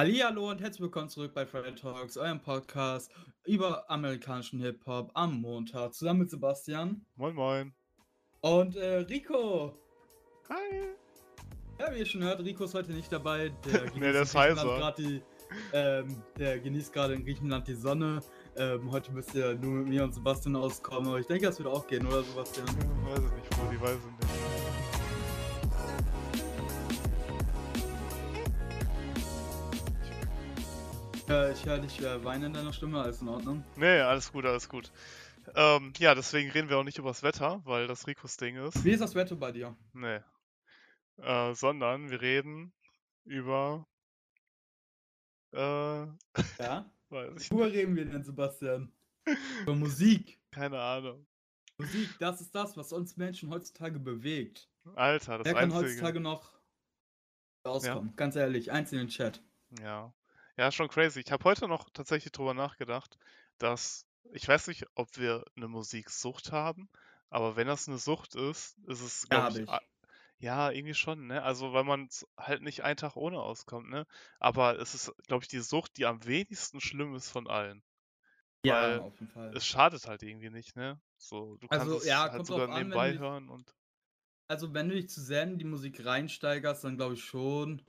Hallihallo und herzlich willkommen zurück bei Friday Talks, eurem Podcast über amerikanischen Hip-Hop am Montag, zusammen mit Sebastian Moin Moin. und äh, Rico. Hi. Ja, wie ihr schon hört, Rico ist heute nicht dabei. Der genießt Nee, heiser. grad Die, ähm, der genießt gerade in Griechenland die Sonne. Ähm, heute müsst ihr nur mit mir und Sebastian auskommen, aber ich denke, das wird auch gehen, oder Sebastian? Ja, weiß ich nicht, wo die weiß ich nicht. Ich höre dich äh, weinen in deiner Stimme, alles in Ordnung. Nee, alles gut, alles gut. Ähm, ja, deswegen reden wir auch nicht über das Wetter, weil das Ricos Ding ist. Wie ist das Wetter bei dir? Nee. Äh, sondern wir reden über. Äh, Ja? weiß ich Worüber reden wir denn, Sebastian? Über Musik. keine Ahnung. Musik, das ist das, was uns Menschen heutzutage bewegt. Alter, das Wer kann Einzige. heutzutage noch rauskommen? Ganz ehrlich, eins in den Chat. Ja. Ja, schon crazy. Ich habe heute noch tatsächlich drüber nachgedacht, dass. Ich weiß nicht, ob wir eine Musiksucht haben, aber wenn das eine Sucht ist, ist es, Ja, glaube ich, ich. Ja, irgendwie schon, ne? Also, weil man halt nicht einen Tag ohne auskommt, ne? Aber es ist, glaube ich, die Sucht, die am wenigsten schlimm ist von allen. Ja, Weil auf jeden Fall. es schadet halt irgendwie nicht, ne? So, du kannst Also, es ja, halt kommt sogar drauf an, wenn nebenbei dich, hören und also wenn du dich zu sehr in die Musik reinsteigerst, dann glaube ich schon.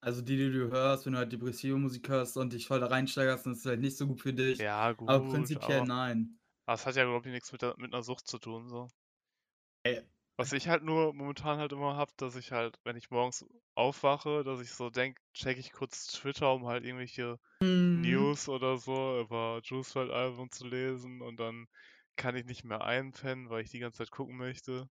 Also die, die du hörst, wenn du halt depressive Musik hörst und dich voll da reinsteigerst, dann ist es halt nicht so gut für dich. ja, Aber gut, prinzipiell aber, nein. aber es hat ja, glaube ich, nichts mit, der, mit einer Sucht zu tun, so. Ey, Was ich halt nur momentan halt immer hab, dass ich halt, wenn ich morgens aufwache, dass ich so denk, check ich kurz Twitter, um halt irgendwelche mhm. News oder so über Juice WRLD Album zu lesen und dann kann ich nicht mehr einpennen, weil ich die ganze Zeit gucken möchte.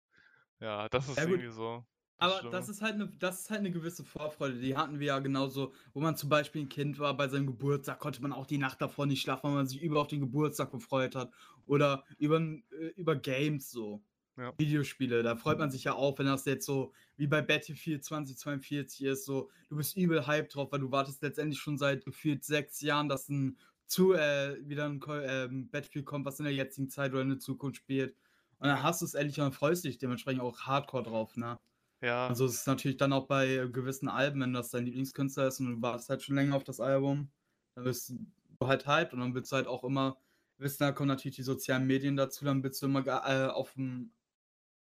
Ja, das ist Ja irgendwie so aber das ist halt eine, das ist halt eine gewisse Vorfreude. Die hatten wir ja genauso, wo man zum Beispiel ein Kind war, bei seinem Geburtstag konnte man auch die Nacht davor nicht schlafen, weil man sich über auf den Geburtstag gefreut hat. Oder über, äh, über Games so. Ja. Videospiele, da freut man sich ja auch, wenn das jetzt so wie bei Battlefield 2042 ist, so du bist übel hyped drauf, weil du wartest letztendlich schon seit gefühlt sechs Jahren, dass ein zu äh, wieder ein ähm, Battlefield kommt, was in der jetzigen Zeit oder in der Zukunft spielt. Und dann hast du es endlich und dann freust du dich dementsprechend auch hardcore drauf, ne? Ja, Also es ist natürlich dann auch bei gewissen Alben, wenn das dein Lieblingskünstler ist und du wartest halt schon länger auf das Album, dann bist du halt hyped und dann willst du halt auch immer wissen, da kommen natürlich die sozialen Medien dazu, dann willst du immer äh, auf dem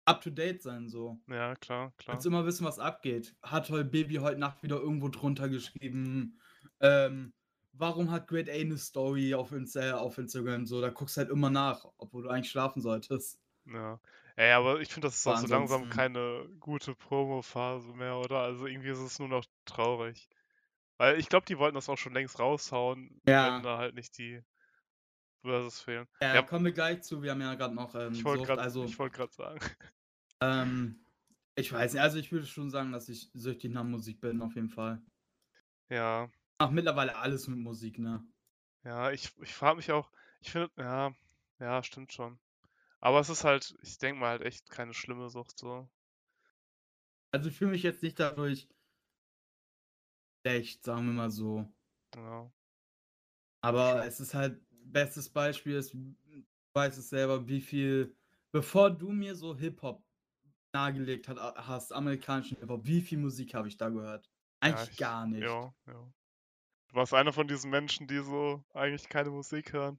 up-to-date sein, so. ja, klar, klar. Willst immer wissen, was abgeht. Hat heute Baby heute Nacht wieder irgendwo drunter geschrieben? Ähm, warum hat Great A eine Story auf, Insta auf Instagram? So, da guckst du halt immer nach, obwohl du eigentlich schlafen solltest. Ja. Ey, aber ich finde, das ist auch so langsam keine gute Promo-Phase mehr, oder? Also irgendwie ist es nur noch traurig. Weil ich glaube, die wollten das auch schon längst raushauen, wenn ja, da halt nicht die Verses fehlen. äh, Ja, kommen wir gleich zu. Wir haben ja gerade noch ich ähm, wollte Sucht. gerade, Also, ich wollte gerade sagen. ähm, ich weiß nicht, also ich würde schon sagen, dass ich süchtig nach Musik bin, auf jeden Fall. Ja, Ach, mittlerweile alles mit Musik, ne? ja, ich, ich frage mich auch, ich finde, ja, ja, stimmt schon. Aber es ist halt, ich denke mal halt echt keine schlimme Sucht so. Also ich fühle mich jetzt nicht dadurch schlecht, sagen wir mal so. Ja, Aber es ist halt, bestes Beispiel ist, du weißt es selber, wie viel, bevor du mir so Hip-Hop nahegelegt hat, hast, amerikanischen Hip-Hop, wie viel Musik habe ich da gehört? Ja, Eigentlich ich, gar nicht. ja, ja. Du warst einer von diesen Menschen, die so eigentlich keine Musik hören.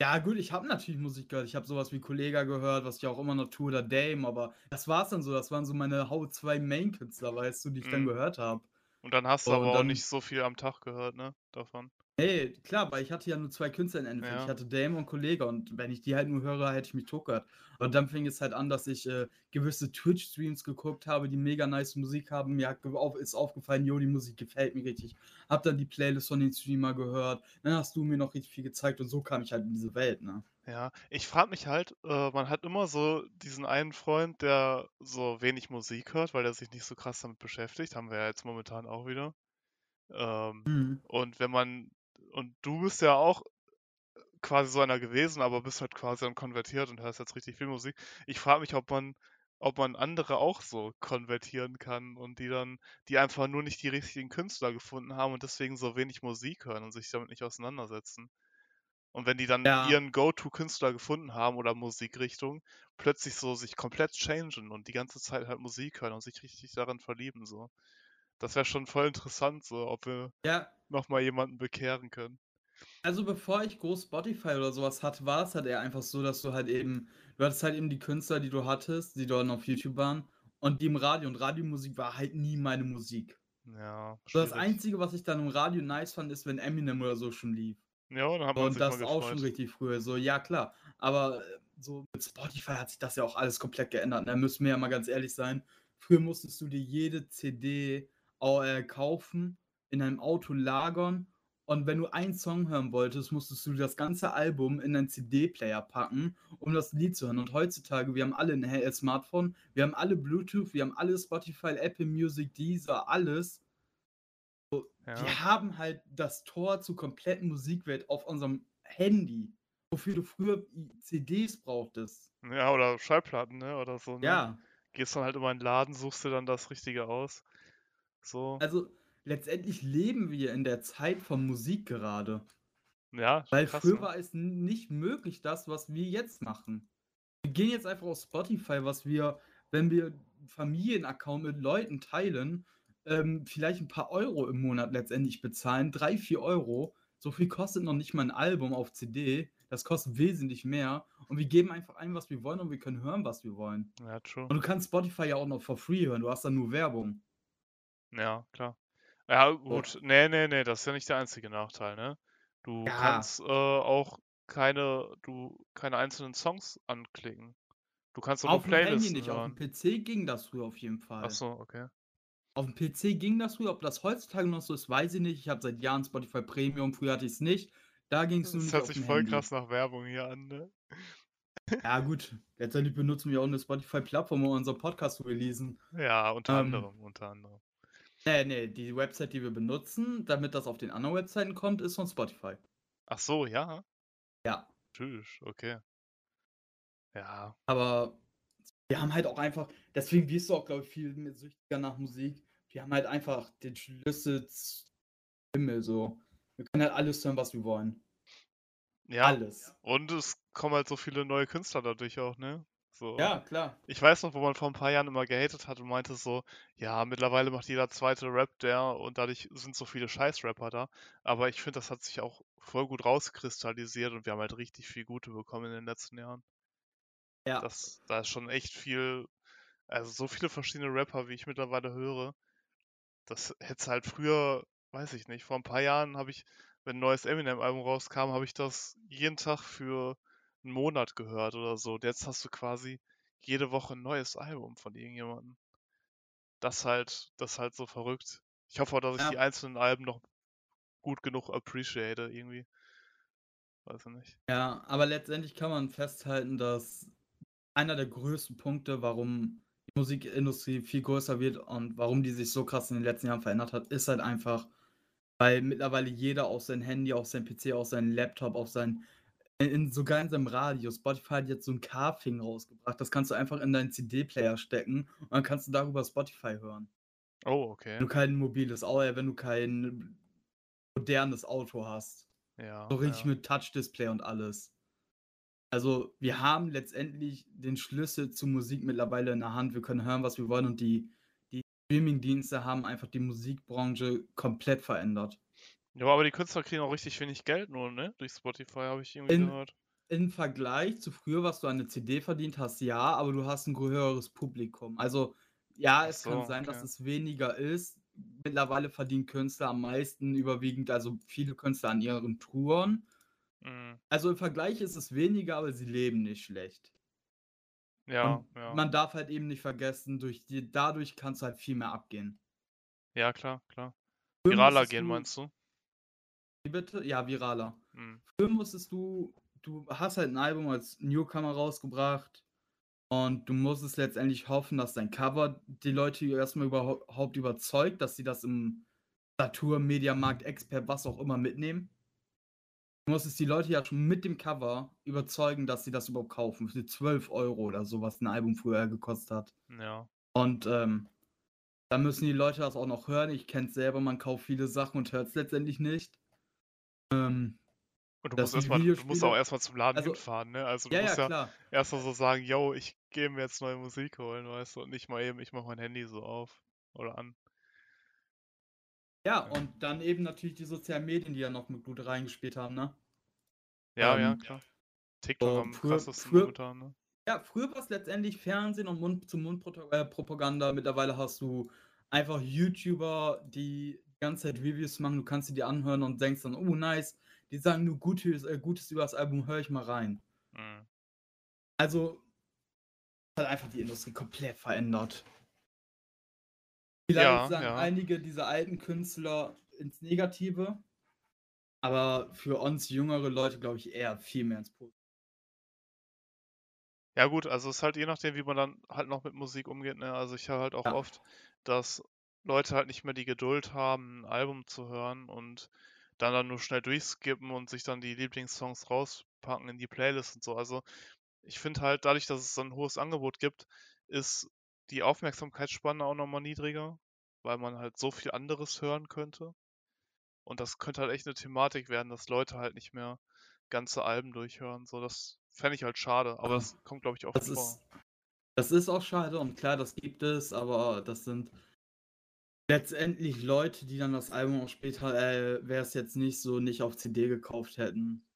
Ja, gut, ich habe natürlich Musik gehört. Ich habe sowas wie Kollega gehört, was ich auch immer noch tue, oder Dame, aber das war's dann so. Das waren so meine Hau 2 Main-Künstler, weißt du, die ich dann Mhm. gehört habe. Und dann hast du Und aber auch dann nicht so viel am Tag gehört, ne? Davon. Nee, klar, weil ich hatte ja nur zwei Künstler im Endeffekt. Ich Ja, hatte Dame und Kollege und wenn ich die halt nur höre, hätte ich mich totgehört. Und dann fing es halt an, dass ich äh, gewisse Twitch-Streams geguckt habe, die mega nice Musik haben. Mir auf, ist aufgefallen, jo, die Musik gefällt mir richtig. Hab dann die Playlist von den Streamer gehört. Dann hast du mir noch richtig viel gezeigt und so kam ich halt in diese Welt, ne? ja. Ich frage mich halt, äh, man hat immer so diesen einen Freund, der so wenig Musik hört, weil er sich nicht so krass damit beschäftigt. Haben wir ja jetzt momentan auch wieder. Ähm, Mhm. und wenn man, und du bist ja auch quasi so einer gewesen, aber bist halt quasi dann konvertiert und hörst jetzt richtig viel Musik. Ich frage mich, ob man, ob man andere auch so konvertieren kann und die dann, die einfach nur nicht die richtigen Künstler gefunden haben und deswegen so wenig Musik hören und sich damit nicht auseinandersetzen. Und wenn die dann Ja, ihren Go-To-Künstler gefunden haben oder Musikrichtung, plötzlich so sich komplett changen und die ganze Zeit halt Musik hören und sich richtig daran verlieben, so. Das wäre schon voll interessant, so, ob wir Ja, nochmal jemanden bekehren können. also bevor ich groß Spotify oder sowas hatte, war es halt eher einfach so, dass du halt eben, du hattest halt eben die Künstler, die du hattest, die dort auf YouTube waren und die im Radio und Radiomusik war halt nie meine Musik. Ja, So das. Einzige, was ich dann im Radio nice fand, ist, wenn Eminem oder so schon lief. Ja, dann hat man Und sich mal das auch schon richtig früh. So, ja klar. Aber äh, so mit Spotify hat sich das ja auch alles komplett geändert. Da müssen wir ja mal ganz ehrlich sein. Früher musstest du dir jede CD kaufen, in einem Auto lagern. Und wenn du einen Song hören wolltest, musstest du das ganze Album in einen CD-Player packen, um das Lied zu hören. Und heutzutage, wir haben alle ein He- Smartphone, wir haben alle Bluetooth, wir haben alle Spotify, Apple Music, Deezer, alles. Ja. Wir haben halt das Tor zur kompletten Musikwelt auf unserem Handy, wofür du früher i- CDs brauchtest. ja, oder Schallplatten, ne? Oder so, ne? Ja, Gehst dann halt immer in den Laden, suchst dir dann das Richtige aus. So. also letztendlich leben wir in der Zeit von Musik gerade. Ja, Weil krass, früher ne? war es nicht möglich, das, was wir jetzt machen. Wir gehen jetzt einfach auf Spotify, was wir, wenn wir Familienaccount mit Leuten teilen, ähm, vielleicht ein paar Euro im Monat letztendlich bezahlen. Drei, vier Euro. So viel kostet noch nicht mal ein Album auf CD. Das kostet wesentlich mehr. Und wir geben einfach ein, was wir wollen und wir können hören, was wir wollen. Ja, true. Und du kannst Spotify ja auch noch for free hören. Du hast dann nur Werbung. Ja, klar. Ja, gut. Nee, nee, nee, das ist ja nicht der einzige Nachteil, ne? Du Ja. kannst äh, auch keine, du, keine einzelnen Songs anklicken. Du kannst auch nur Auf dem Handy Playlisten nicht. Auf hören. dem PC ging das früher auf jeden Fall. Ach so, okay. Auf dem PC ging das früher. Ob das heutzutage noch so ist, weiß ich nicht. Ich habe seit Jahren Spotify Premium. Früher hatte ich es nicht. Da ging es nur Das nicht hört auf sich voll Handy. krass nach Werbung hier an, ne? Ja, gut. Letztendlich benutzen wir auch eine Spotify-Plattform, um unseren Podcast zu releasen. Ja, unter Ähm, anderem, unter anderem. Nee, nee, die Website, die wir benutzen, damit das auf den anderen Webseiten kommt, ist von Spotify. Ach so, ja, Ja. tschüss, okay. Ja, Aber wir haben halt auch einfach, deswegen wirst du auch, glaube ich, viel mehr süchtiger nach Musik. Wir haben halt einfach den Schlüssel zum Himmel, so. Wir können halt alles hören, was wir wollen. ja. Alles. Und es kommen halt so viele neue Künstler dadurch auch, ne? So. Ja, klar. Ich weiß noch, wo man vor ein paar Jahren immer gehatet hat und meinte so, ja, mittlerweile macht jeder zweite Rap der und dadurch sind so viele Scheiß-Rapper da. Aber ich finde, das hat sich auch voll gut rauskristallisiert und wir haben halt richtig viel Gute bekommen in den letzten Jahren. Ja. Das, da ist schon echt viel, also so viele verschiedene Rapper, wie ich mittlerweile höre. Das hätte halt früher, weiß ich nicht, vor ein paar Jahren habe ich, wenn ein neues Eminem-Album rauskam, habe ich das jeden Tag für einen Monat gehört oder so. Und jetzt hast du quasi jede Woche ein neues Album von irgendjemandem. Das halt, das halt so verrückt. Ich hoffe auch, dass ich Ja. die einzelnen Alben noch gut genug appreciate irgendwie. Weiß ich nicht. Ja, aber letztendlich kann man festhalten, dass einer der größten Punkte, warum die Musikindustrie viel größer wird und warum die sich so krass in den letzten Jahren verändert hat, ist halt einfach, weil mittlerweile jeder auf sein Handy, auf sein PC, auf seinen Laptop, auf sein, in, sogar in seinem Radio, Spotify hat jetzt so ein Carfing rausgebracht, das kannst du einfach in deinen CD-Player stecken und dann kannst du darüber Spotify hören. Oh, okay. Wenn du kein mobiles Auto, äh, wenn du kein modernes Auto hast. Ja. So richtig ja. mit Touch-Display und alles. Also, wir haben letztendlich den Schlüssel zur Musik mittlerweile in der Hand. Wir können hören, was wir wollen und die, die Streaming-Dienste haben einfach die Musikbranche komplett verändert. Ja, aber die Künstler kriegen auch richtig wenig Geld nur, ne? Durch Spotify habe ich irgendwie In- gehört. Im Vergleich zu früher, was du an eine CD verdient hast, ja, aber du hast ein höheres Publikum. Also, ja, es kann so, sein, dass okay. es weniger ist. Mittlerweile verdienen Künstler am meisten überwiegend, also viele Künstler an ihren Touren. Mhm. Also im Vergleich ist es weniger, aber sie leben nicht schlecht. Ja, ja. man darf halt eben nicht vergessen, durch die, dadurch kannst du halt viel mehr abgehen. Ja, klar, klar. Viraler gehen, meinst du? Wie bitte? Ja, viraler. Mhm. Früher musstest du, du hast halt ein Album als Newcomer rausgebracht und du musstest letztendlich hoffen, dass dein Cover die Leute erstmal überhaupt überzeugt, dass sie das im Saturn, Mediamarkt, Expert, was auch immer mitnehmen. Du musstest die Leute ja schon mit dem Cover überzeugen, dass sie das überhaupt kaufen. Für 12 Euro oder so, was ein Album früher gekostet hat. Ja. Und ähm, dann müssen die Leute das auch noch hören. Ich kenne es selber, man kauft viele Sachen und hört es letztendlich nicht. Ähm, Und du musst erstmal, du musst auch erstmal zum Laden Also- hinfahren, ne? Also du ja, ja, musst ja, klar. erstmal so sagen, yo, ich gehe mir jetzt neue Musik holen, weißt du, und nicht mal eben, ich mache mein Handy so auf oder an. Ja, und dann eben natürlich die sozialen Medien, die ja noch mit Blut reingespielt haben, ne? Ja, ja, Ähm, klar. TikTok so am früher, krassesten früher, ne? ja, früher war es letztendlich Fernsehen und Mund-zu-Mund-Propaganda. Mittlerweile hast du einfach YouTuber, die ganze Zeit Reviews machen. Du kannst sie dir anhören und denkst dann, oh nice, die sagen nur Gutes, äh, Gutes über das Album, höre ich mal rein. Mhm. Also hat einfach die Industrie komplett verändert. Vielleicht Ja, sagen ja. einige dieser alten Künstler ins Negative, aber für uns jüngere Leute glaube ich eher viel mehr ins Positive. Ja gut, also es ist halt je nachdem, wie man dann halt noch mit Musik umgeht, ne? Also ich höre halt auch Ja. oft, dass Leute halt nicht mehr die Geduld haben, ein Album zu hören und dann dann nur schnell durchskippen und sich dann die Lieblingssongs rauspacken in die Playlist und so. Also ich finde halt, dadurch, dass es so ein hohes Angebot gibt, ist die Aufmerksamkeitsspanne auch nochmal niedriger, weil man halt so viel anderes hören könnte. Und das könnte halt echt eine Thematik werden, dass Leute halt nicht mehr ganze Alben durchhören. So, das fände ich halt schade, aber das kommt, glaube ich, oft Das vor. ist, das ist auch schade und klar, das gibt es, aber das sind letztendlich Leute, die dann das Album auch später, äh, wäre es jetzt nicht so, nicht auf CD gekauft hätten.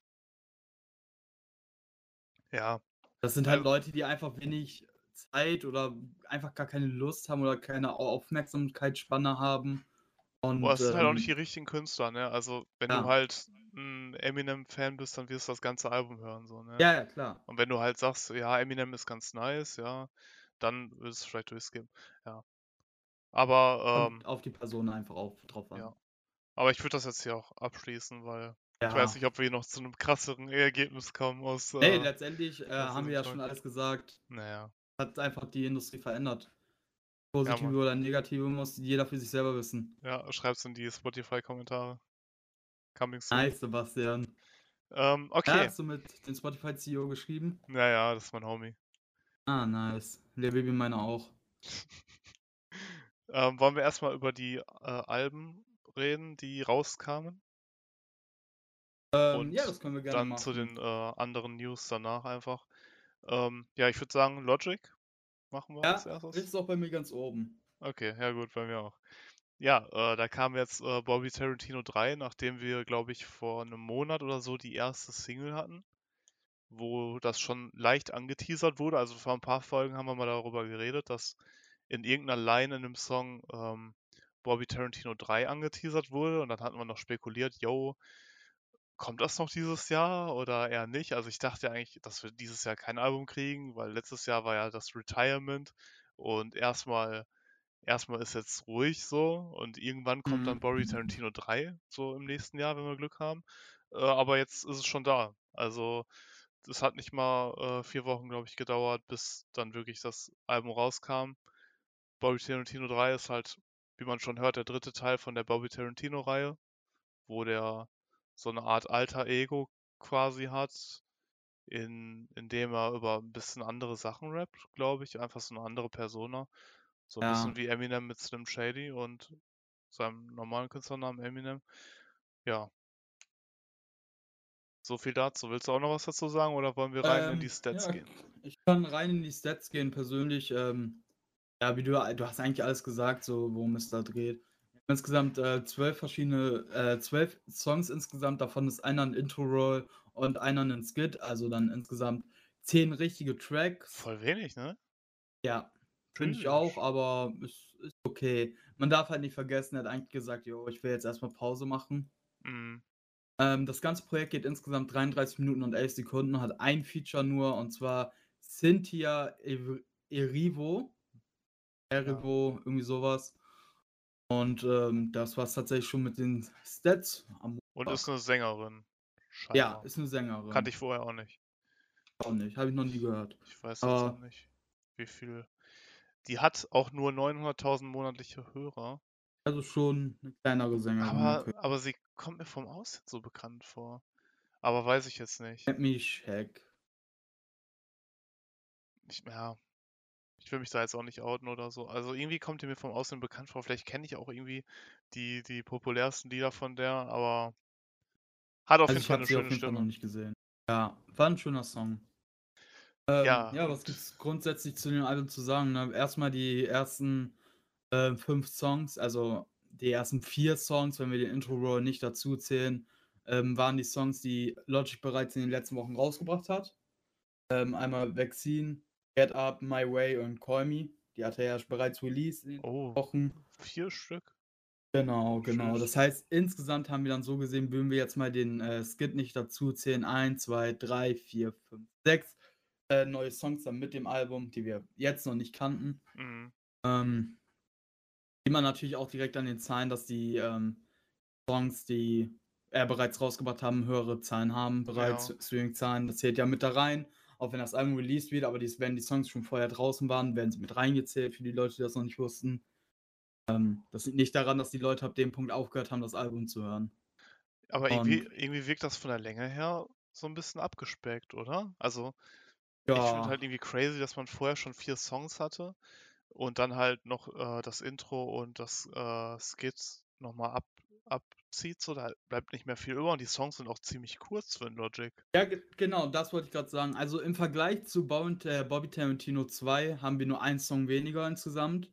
Ja, Das sind halt also Leute, die einfach wenig Zeit oder einfach gar keine Lust haben oder keine Au- Aufmerksamkeitsspanne haben. boah, Und es sind halt auch nicht die ähm, richtigen Künstler, ne? Also, wenn du ja, halt ein Eminem-Fan bist, dann wirst du das ganze Album hören, so, ne? ja, ja, klar. Und wenn du halt sagst, ja, Eminem ist ganz nice, ja, dann würdest du vielleicht durchskippen. Ja. Aber, ähm, auf die Person einfach auf, drauf an. ja. Aber ich würde das jetzt hier auch abschließen, weil ich weiß Ja. nicht, ob wir noch zu einem krasseren Ergebnis kommen aus, äh, letztendlich äh, haben wir ja schon alles gesagt. Naja. Hat einfach die Industrie verändert. Ja, Positive Mann. oder negative muss jeder für sich selber wissen. Ja, schreib's in die Spotify-Kommentare. Coming soon. Nice, Sebastian. Ähm, Ja, okay. hast du mit dem Spotify-CEO geschrieben? Naja, das ist mein Homie. Ah, nice. Der Baby meiner auch. Ähm, wollen wir erstmal über die äh, Alben reden, die rauskamen? Ähm, ja, Und das können wir gerne dann zu machen. den äh, anderen News danach einfach. Ähm, ja, ich würde sagen, Logic machen wir als Ja, erstes. ist auch bei mir ganz oben. Okay, ja gut, bei mir auch. Ja, äh, da kam jetzt äh, Bobby Tarantino 3, nachdem wir, glaube ich, vor einem Monat oder so die erste Single hatten, wo das schon leicht angeteasert wurde. Also vor ein paar Folgen haben wir mal darüber geredet, dass in irgendeiner Line in dem Song ähm, Bobby Tarantino 3 angeteasert wurde und dann hatten wir noch spekuliert, yo, kommt das noch dieses Jahr oder eher nicht? Also ich dachte eigentlich, dass wir dieses Jahr kein Album kriegen, weil letztes Jahr war ja das Retirement und erstmal erstmal ist jetzt ruhig so und irgendwann kommt dann Mhm. Bobby Tarantino 3 so im nächsten Jahr, wenn wir Glück haben. Äh, aber jetzt ist es schon da. Also es hat nicht mal äh, vier Wochen, glaube ich, gedauert, bis dann wirklich das Album rauskam. Bobby Tarantino 3 ist halt, wie man schon hört, der dritte Teil von der Bobby Tarantino-Reihe, wo der so eine Art alter Ego quasi hat, in, in dem er über ein bisschen andere Sachen rappt, glaube ich. Einfach so eine andere Persona. So ein bisschen Ja. wie Eminem mit Slim Shady und seinem normalen Künstlernamen Eminem. Ja. So viel dazu. Willst du auch noch was dazu sagen oder wollen wir rein in die Ähm, Stats ja, gehen? ich kann rein in die Stats gehen, persönlich. Ähm, ja, wie du, du hast eigentlich alles gesagt, so worum es da dreht. Insgesamt äh, zwölf verschiedene, äh, zwölf Songs insgesamt, davon ist einer ein Intro-Roll und einer ein Skit, also dann insgesamt zehn richtige Tracks. Voll wenig, ne? Ja, finde ich auch, Tschüss. aber es ist okay. Man darf halt nicht vergessen, er hat eigentlich gesagt, jo, ich will jetzt erstmal Pause machen. Mhm. Ähm, das ganze Projekt geht insgesamt 33 Minuten und 11 Sekunden, hat ein Feature nur, und zwar Cynthia Ev- Erivo. Ja. Irgendwie sowas. Und ähm, das war es tatsächlich schon mit den Stats am Und ist eine Sängerin. Ja, Scheinbar. ist eine Sängerin. Kannte ich vorher auch nicht. Auch nicht, habe ich noch nie gehört. Ich weiß jetzt auch nicht, wie viel. Die hat auch nur 900.000 monatliche Hörer. also schon eine kleinere Sängerin, Aber, aber sie kommt mir vom Aussehen so bekannt vor. Aber weiß ich jetzt nicht. Let me check. Ich, ja, ich will mich da jetzt auch nicht outen oder so. Also irgendwie kommt die mir vom Aussehen bekannt vor. Vielleicht kenne ich auch irgendwie die, die populärsten Lieder von der, aber hat auf Also jeden Fall eine sie auf schöne jeden Fall noch Stimme. nicht gesehen. Ja, war ein schöner Song. Ähm, Ja, ja, was und gibt's grundsätzlich zu den Alben zu sagen? Ne? Erstmal die ersten äh, fünf Songs, also die ersten vier Songs, wenn wir den Intro-Roll nicht dazu zählen, ähm, waren die Songs, die Logic bereits in den letzten Wochen rausgebracht hat. Ähm, einmal Vaccine, Get Up, My Way und Call Me. Die hat er ja bereits released in den Oh, Wochen. vier Stück? Genau, genau. Das heißt, insgesamt haben wir dann so gesehen, würden wir jetzt mal den äh, Skit nicht dazu zählen. 1, 2, 3, 4, 5, 6 äh, neue Songs dann mit dem Album, die wir jetzt noch nicht kannten. Mhm. Ähm, sieht man natürlich auch direkt an den Zahlen, dass die ähm, Songs, die er bereits rausgebracht haben, höhere Zahlen haben, bereits Ja. Streaming-Zahlen. Das zählt ja mit da rein, auch wenn das Album released wird, aber dies, wenn die Songs schon vorher draußen waren, werden sie mit reingezählt für die Leute, die das noch nicht wussten. Ähm, das liegt nicht daran, dass die Leute ab dem Punkt aufgehört haben, das Album zu hören. Aber irgendwie, irgendwie wirkt das von der Länge her so ein bisschen abgespeckt, oder? Also, ich finde ja, halt irgendwie crazy, dass man vorher schon vier Songs hatte und dann halt noch äh, das Intro und das äh, Skit nochmal ab, abzieht, so da bleibt nicht mehr viel über und die Songs sind auch ziemlich kurz für Logic. ja, ge- genau, das wollte ich gerade sagen. Also im Vergleich zu Bob, äh, Bobby Tarantino 2 haben wir nur einen Song weniger insgesamt.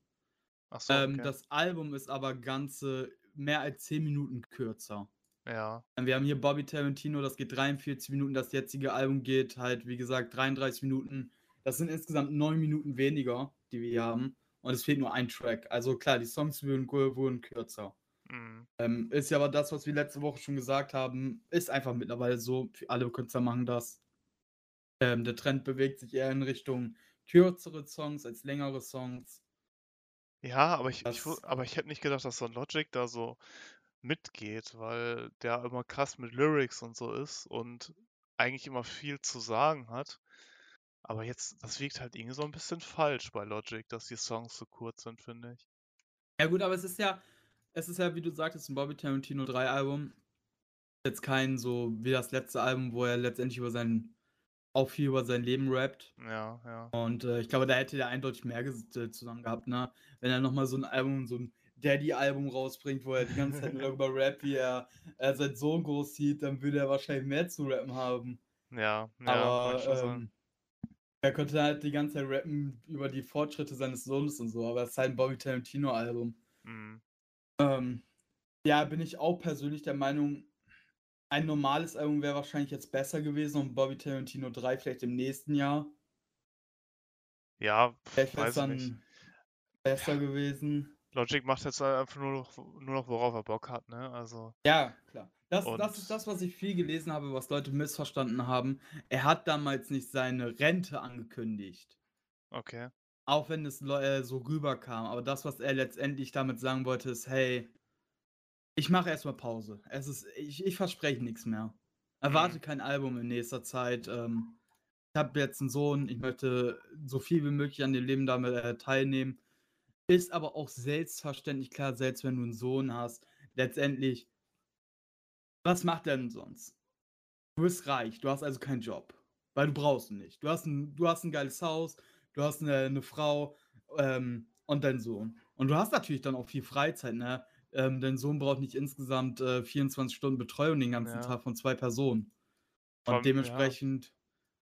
Ach so, Ähm, okay. das Album ist aber ganze mehr als 10 Minuten kürzer. Ja, Ähm, Wir haben hier Bobby Tarantino, das geht 43 Minuten, das jetzige Album geht halt, wie gesagt, 33 Minuten. Das sind insgesamt 9 Minuten weniger, die wir hier haben. Und es fehlt nur ein Track. Also klar, die Songs wurden, wurden kürzer. Mhm. Ähm, ist ja aber das, was wir letzte Woche schon gesagt haben, ist einfach mittlerweile so. Alle Künstler machen das. Ähm, der Trend bewegt sich eher in Richtung kürzere Songs als längere Songs. Ja, aber ich, ich, aber ich hätte nicht gedacht, dass so ein Logic da so mitgeht, weil der immer krass mit Lyrics und so ist und eigentlich immer viel zu sagen hat. Aber jetzt, das wirkt halt irgendwie so ein bisschen falsch bei Logic, dass die Songs so kurz sind, finde ich. ja gut, aber es ist ja, es ist ja, wie du sagtest, ein Bobby Tarantino 3 Album. Jetzt kein so wie das letzte Album, wo er letztendlich über sein, auch viel über sein Leben rappt. Ja, ja. Und äh, ich glaube, da hätte er eindeutig mehr äh, zusammen gehabt, ne? Wenn er nochmal so ein Album, so ein Daddy-Album rausbringt, wo er die ganze Zeit nur darüber rappt, wie er äh, seinen Sohn groß sieht, dann würde er wahrscheinlich mehr zu rappen haben. Ja, ja, Aber ähm, er könnte halt die ganze Zeit rappen über die Fortschritte seines Sohnes und so, aber es ist halt ein Bobby Tarantino-Album. Mhm. Ähm, ja, bin ich auch persönlich der Meinung, ein normales Album wäre wahrscheinlich jetzt besser gewesen und Bobby Tarantino 3 vielleicht im nächsten Jahr. Ja, Vielleicht wäre es weiß ich nicht. dann besser Ja, gewesen. Logic macht jetzt halt einfach nur noch, nur noch, worauf er Bock hat, ne? Also, Ja, klar. Das, das ist das, was ich viel gelesen habe, was Leute missverstanden haben. Er hat damals nicht seine Rente angekündigt. okay. Auch wenn es äh, so rüberkam. Aber das, was er letztendlich damit sagen wollte, ist, hey, ich mache erstmal Pause. Es ist, ich, ich verspreche nichts mehr. Erwarte Mhm. kein Album in nächster Zeit. Ähm, ich habe jetzt einen Sohn, ich möchte so viel wie möglich an dem Leben damit äh, teilnehmen. Ist aber auch selbstverständlich klar, selbst wenn du einen Sohn hast, letztendlich, was macht er denn sonst? Du bist reich, du hast also keinen Job, weil du brauchst ihn nicht. Du hast ein, du hast ein geiles Haus, du hast eine, eine Frau ähm, und deinen Sohn. Und du hast natürlich dann auch viel Freizeit, ne? Ähm, dein Sohn braucht nicht insgesamt äh, 24 Stunden Betreuung den ganzen Ja. Tag von zwei Personen. Und ja, dementsprechend,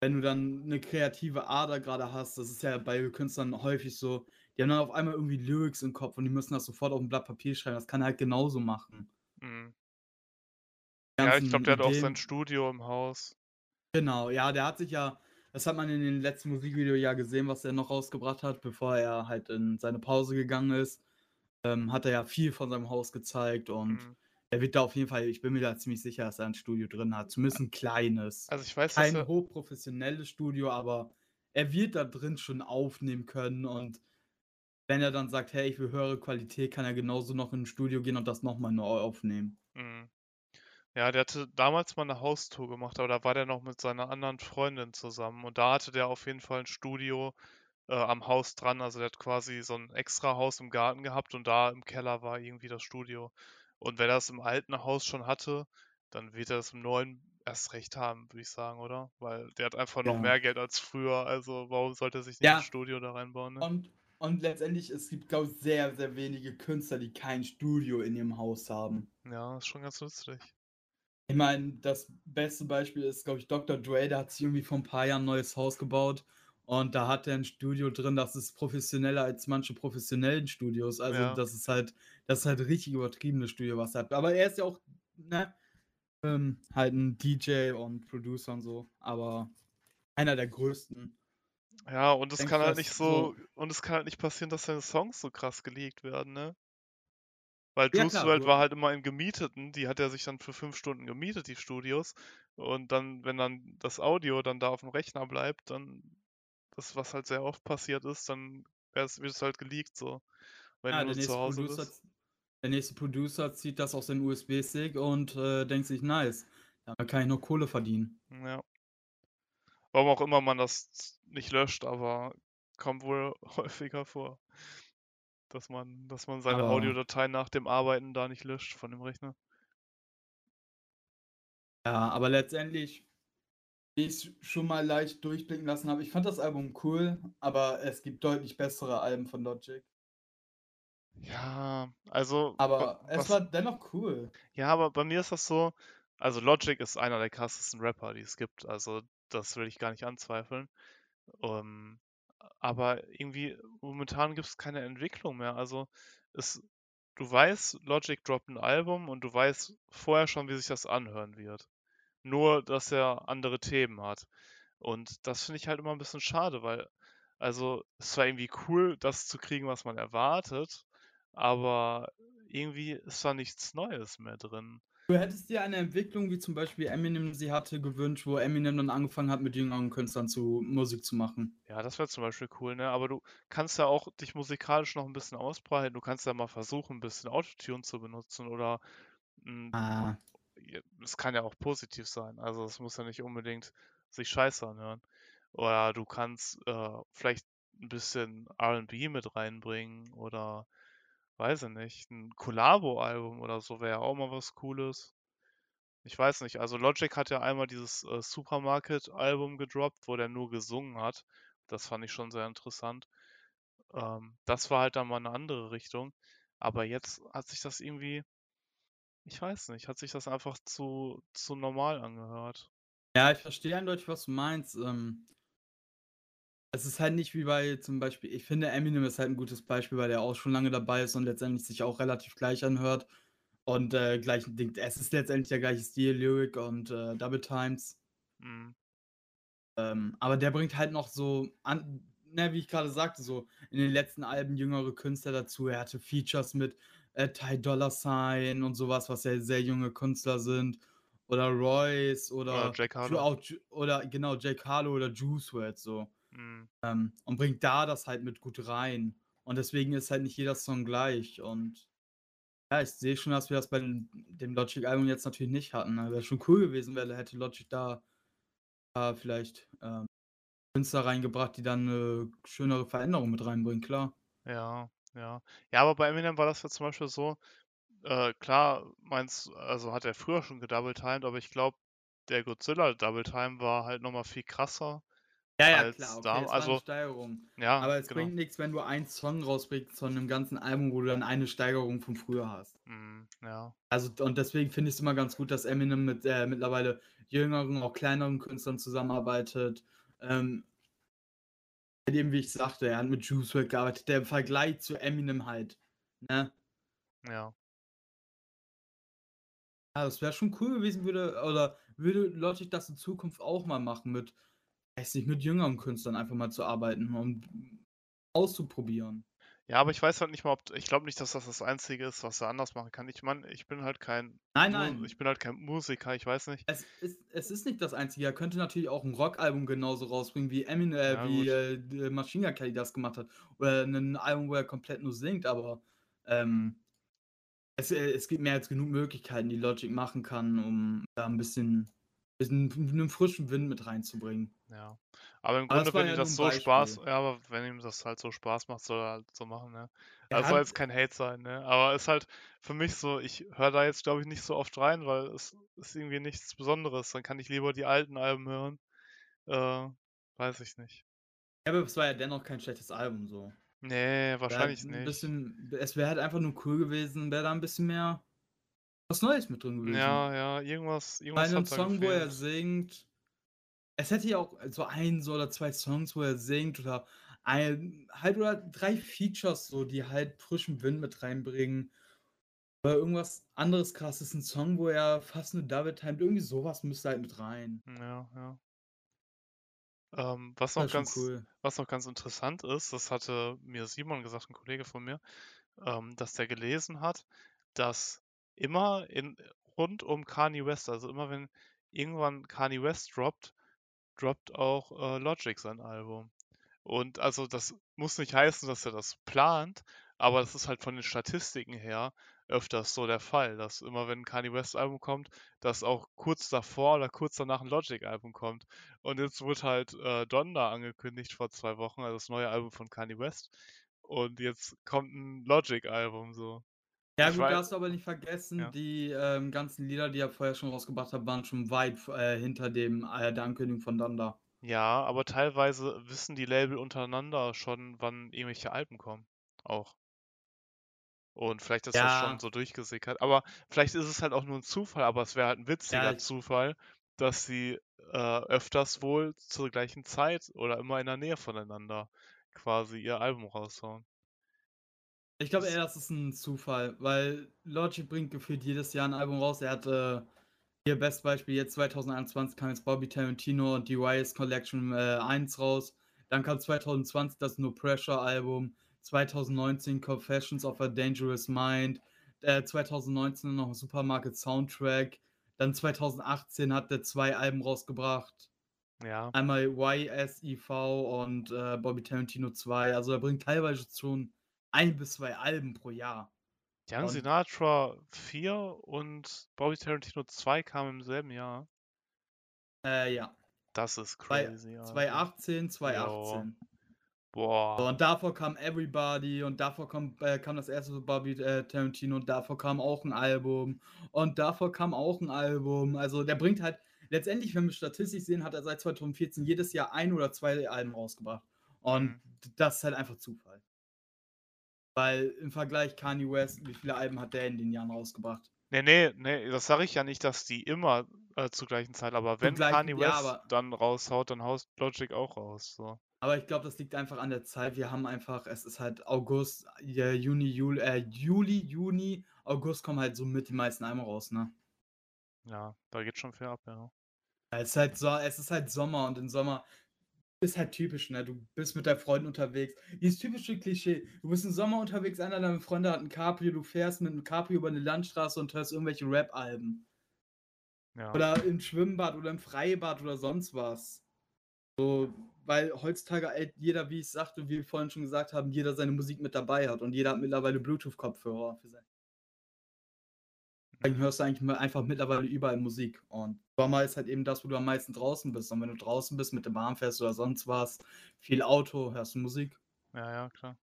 wenn du dann eine kreative Ader gerade hast, das ist ja bei Künstlern häufig so, die haben dann auf einmal irgendwie Lyrics im Kopf und die müssen das sofort auf ein Blatt Papier schreiben. Das kann er halt genauso machen. mhm. Ja, ich glaube, der hat auch sein Ideen. Studio im Haus. Genau, ja, der hat sich ja, das hat man in dem letzten Musikvideo ja gesehen, was er noch rausgebracht hat, bevor er halt in seine Pause gegangen ist. Ähm, hat er ja viel von seinem Haus gezeigt und Mhm. er wird da auf jeden Fall, ich bin mir da ziemlich sicher, dass er ein Studio drin hat. Zumindest ein kleines. Also ich weiß, Kein hochprofessionelles Studio, aber er wird da drin schon aufnehmen können und wenn er dann sagt, hey, ich will höhere Qualität, kann er genauso noch in ein Studio gehen und das nochmal neu aufnehmen. Mhm. Ja, der hatte damals mal eine Haustour gemacht, aber da war der noch mit seiner anderen Freundin zusammen und da hatte der auf jeden Fall ein Studio äh, am Haus dran. Also der hat quasi so ein extra Haus im Garten gehabt und da im Keller war irgendwie das Studio. Und wenn er das im alten Haus schon hatte, dann wird er das im neuen erst recht haben, würde ich sagen, oder? Weil der hat einfach noch Ja. mehr Geld als früher. Also warum sollte er sich nicht ein Ja, Studio da reinbauen, ne? und, und letztendlich, es gibt, glaube ich, sehr, sehr wenige Künstler, die kein Studio in ihrem Haus haben. Ja, ist schon ganz nützlich. Ich meine, das beste Beispiel ist, glaube ich, Dr. Dre, der hat sich irgendwie vor ein paar Jahren ein neues Haus gebaut Und da hat er 'n Studio drin, das ist professioneller als manche professionellen Studios. Also, Ja. das ist halt das ist halt richtig übertriebenes Studio, was er hat. Aber er ist ja auch, ne, ähm, halt 'n DJ und Producer und so, aber einer der größten. Ja, und es kann halt nicht so so und es kann halt nicht passieren, dass seine Songs so krass geleakt werden, ne? Weil Ja Juice WRLD war halt immer in gemieteten die hat er sich dann für 5 Stunden gemietet, die Studios. Und dann, wenn dann das Audio dann da aufm Rechner bleibt, dann das, was halt sehr oft passiert ist, dann wär's wird's halt geleakt so, wenn Ja, du nur zu Hause Producer bist. der nächste Producer zieht das auf seinen USB-Stick und, äh, denkt sich: „Nice, damit kann ich noch Kohle verdienen.“ Ja. Warum auch immer man das nicht löscht, aber kommt wohl häufiger vor. Dass man dass man seine Aber Audiodateien nach dem Arbeiten da nicht löscht von dem Rechner. Ja, aber letztendlich, wie ich's schon mal leicht durchblicken lassen habe, ich fand das Album cool, aber es gibt deutlich bessere Alben von Logic. Ja, also Aber es was war dennoch cool. Ja, aber bei mir ist das so also Logic ist einer der krassesten Rapper, die es gibt. Also, das will ich gar nicht anzweifeln. Ähm, aber irgendwie momentan gibt's keine Entwicklung mehr. Also, es du weißt, Logic droppt 'n Album und du weißt vorher schon, wie sich das anhören wird. Nur, dass er andere Themen hat. Und das finde ich halt immer 'n bisschen schade, weil also, es war irgendwie cool, das zu kriegen, was man erwartet, aber irgendwie ist da nichts Neues mehr drin. Du hättest dir eine Entwicklung, wie zum Beispiel Eminem sie hatte, gewünscht, wo Eminem dann angefangen hat, mit jüngeren Künstlern zu Musik zu machen. Ja, das wäre zum Beispiel cool, ne? Aber du kannst ja auch dich musikalisch noch 'n bisschen ausbreiten. Du kannst ja mal versuchen, 'n bisschen Autotune zu benutzen oder, hm, Ah. es kann ja auch positiv sein. Also, es muss ja nicht unbedingt sich scheiße anhören. Oder du kannst, äh, vielleicht 'n bisschen R&B mit reinbringen oder weiß ich nicht, 'n Collabo-Album oder so wäre auch mal was Cooles. Ich weiß nicht, also Logic hat ja einmal dieses, äh, Supermarket-Album gedroppt, wo der nur gesungen hat. Das fand ich schon sehr interessant. Ähm, das war halt dann mal 'ne andere Richtung. Aber jetzt hat sich das irgendwie ich weiß nicht, hat sich das einfach zu zu normal angehört. Ja, ich verstehe eindeutig, was du meinst. Ähm es ist halt nicht wie bei zum Beispiel ich finde, Eminem ist halt 'n gutes Beispiel, weil der auch schon lange dabei ist und letztendlich sich auch relativ gleich anhört und, äh, gleichen Ding es ist letztendlich der gleiche Stil, Lyric und, äh, Double Times. Mhm. Ähm, aber der bringt halt noch so an ne, wie ich grade sagte, so in den letzten Alben jüngere Künstler dazu. Er hatte Features mit, äh, Ty Dolla $ign und so was, ja sehr junge Künstler sind oder Royce Oder oder Jack Harlow. oder genau, Jack Harlow oder Juice WRLD so. Mhm. Ähm, und bringt da das halt mit gut rein. Und deswegen ist halt nicht jeder Song gleich und ja, ich sehe schon, dass wir das bei dem Logic-Album jetzt natürlich nicht hatten, ne? Wäre schon cool gewesen, wäre hätte Logic da da vielleicht, ähm, Künstler reingebracht, die dann 'ne schönere Veränderung mit reinbringen, klar. Ja, ja. Ja, aber bei Eminem war das ja zum Beispiel so, äh, klar, meinst also hat er früher schon gedoubletimed, aber ich glaube, der Godzilla Double Time war halt noch mal viel krasser Ja, ja, klar, als okay, da es also Steigerung. ja, Aber es genau. bringt nix, wenn du einen Song rausbringst von 'nem ganzen Album, wo du dann eine Steigerung von früher hast. Mhm, ja. Also und deswegen finde ich's immer ganz gut, dass Eminem mit, äh, mittlerweile jüngeren, auch kleineren Künstlern zusammenarbeitet. Ähm bei dem, wie ich sagte, er hat mit Juice WRLD gearbeitet, der im Vergleich zu Eminem halt, ne? Ja. Ja, das wäre schon cool gewesen, würde oder würde Logic das in Zukunft auch mal machen mit weiß nicht, mit jüngeren Künstlern einfach mal zu arbeiten und auszuprobieren. Ja, aber ich weiß halt nicht mal, ob ich glaube nicht, dass das das Einzige ist, was er anders machen kann. Ich meine, ich bin halt kein Nein, Mu ich nein. bin halt kein Musiker, ich weiß nicht. Es ist es ist nicht das Einzige. Er könnte natürlich auch 'n Rockalbum genauso rausbringen, wie Emin äh, Ja, wie, äh, Machine Gun Kelly das gemacht hat. Oder 'nen Album, wo er komplett nur singt, aber, Mhm. ähm es äh, es gibt mehr als genug Möglichkeiten, die Logic machen kann, um da 'n bisschen bisschen 'nen frischen Wind mit reinzubringen. Ja. Aber im Aber Grunde, war wenn ihm ja das so Spaß ja, aber wenn ihm das halt so Spaß macht, soll er halt so machen, ne? Er Also, soll jetzt kein Hate sein, ne? Aber ist halt für mich so, ich höre da jetzt, glaube ich, nicht so oft rein, weil es ist irgendwie nichts Besonderes. Dann kann ich lieber die alten Alben hören. Äh, weiß ich nicht. Ja, aber es war ja dennoch kein schlechtes Album so. Ne, Wäre halt wahrscheinlich 'n nicht. bisschen es wäre halt einfach nur cool gewesen, wäre da 'n bisschen mehr was Neues mit drin gewesen. Ja, ja, irgendwas Bei irgendwas 'nem hat da Song, wo er singt Es hätte ja auch so 1 oder 2 Songs, wo er singt oder ein halt oder 3 Features so, die halt frischen Wind mit reinbringen. Oder irgendwas anderes Krasses, 'n Song, wo er fast nur Double timet, irgendwie so was müsste halt mit rein. Ja, ja. Ähm, was noch ganz cool. was noch ganz interessant ist, das hatte mir Simon gesagt, 'n Kollege von mir, ähm, dass der gelesen hat, dass immer in rund um Kanye West, also immer wenn irgendwann Kanye West droppt, droppt auch, äh, Logic sein Album. Und also, das muss nicht heißen, dass er das plant, aber das ist halt von den Statistiken her öfters so der Fall, dass immer wenn 'n Kanye West Album kommt, dass auch kurz davor oder kurz danach 'n Logic Album kommt. Und jetzt wurde halt, äh, Donda angekündigt vor 2 Wochen, also das neue Album von Kanye West. Und jetzt kommt 'n Logic Album so. Ja Ich gut, wei darfst du aber nicht vergessen, Ja. die, ähm, ganzen Lieder, die er vorher schon rausgebracht hat, waren schon weit äh, hinter dem äh, der Ankündigung von Donda. Ja, aber teilweise wissen die Label untereinander schon, wann irgendwelche Alben kommen, auch. Und vielleicht ist das schon Ja. so durchgesickert. Aber vielleicht ist es halt auch nur 'n Zufall, aber es wäre halt 'n Ja, witziger ich Zufall, dass sie, äh, öfters wohl zur gleichen Zeit oder immer in der Nähe voneinander quasi ihr Album raushauen. Ich glaube eher, das ist 'n Zufall, weil Logic bringt gefühlt jedes Jahr 'n Album raus. Er hatte hier bestes Beispiel jetzt 2021 kam jetzt Bobby Tarantino und die Riot Collection, äh, 1 raus. Dann kam 2020 das No Pressure Album, 2019 Confessions of a Dangerous Mind, äh, 2019 noch Supermarket Soundtrack. Dann 2018 hat er 2 Alben rausgebracht. Ja. Einmal YSIV und, äh, Bobby Tarantino 2. Also, er bringt teilweise schon 1 bis 2 Alben pro Jahr. Young Und Sinatra 4 und Bobby Tarantino 2 kamen im selben Jahr? Äh, ja. Das ist Zwei crazy, Alter. 2018, Jo. 2018. So, Boah. und davor kam Everybody und davor kommt äh, kam das erste so Bobby, äh, Tarantino und davor kam auch 'n Album und davor kam auch 'n Album. Also, der bringt halt letztendlich, wenn wir statistisch sehen, hat er seit 2014 jedes Jahr 1 oder 2 Alben rausgebracht. Und Mhm. das ist halt einfach Zufall. Weil im Vergleich Kanye West, wie viele Alben hat der in den Jahren rausgebracht? Ne, ne, ne, das sage ich ja nicht, dass die immer, äh, zur gleichen Zeit aber wenn gleichen Kanye ja, West aber dann raushaut, dann haut Logic auch raus, so. Aber ich glaube, das liegt einfach an der Zeit. Wir haben einfach es ist halt August, J Juni, Jul äh, Juli, Juni, August kommen halt so mit die meisten Alben raus, ne? Ja, da geht schon viel ab, ja. Ja, es ist halt so es ist halt Sommer und im Sommer ist halt typisch, ne? Du bist mit deinen Freunden unterwegs. Dieses typische Klischee. Du bist im Sommer unterwegs, einer deiner Freunde hat 'n Cabrio, du fährst mit 'nem Cabrio über 'ne Landstraße und hörst irgendwelche Rap-Alben. Ja. Oder im Schwimmbad oder im Freibad oder sonst was. So, weil heutzutage halt jeder, wie ich sagte, wie wir vorhin schon gesagt haben, jeder seine Musik mit dabei hat und jeder hat mittlerweile Bluetooth-Kopfhörer für sein Dann hörst du eigentlich einfach mittlerweile überall Musik. Und Sommer ist halt eben das, wo du am meisten draußen bist. Und wenn du draußen bist, mit der Bahn fährst oder sonst was, viel Auto, hörst du Musik. Ja, ja, klar.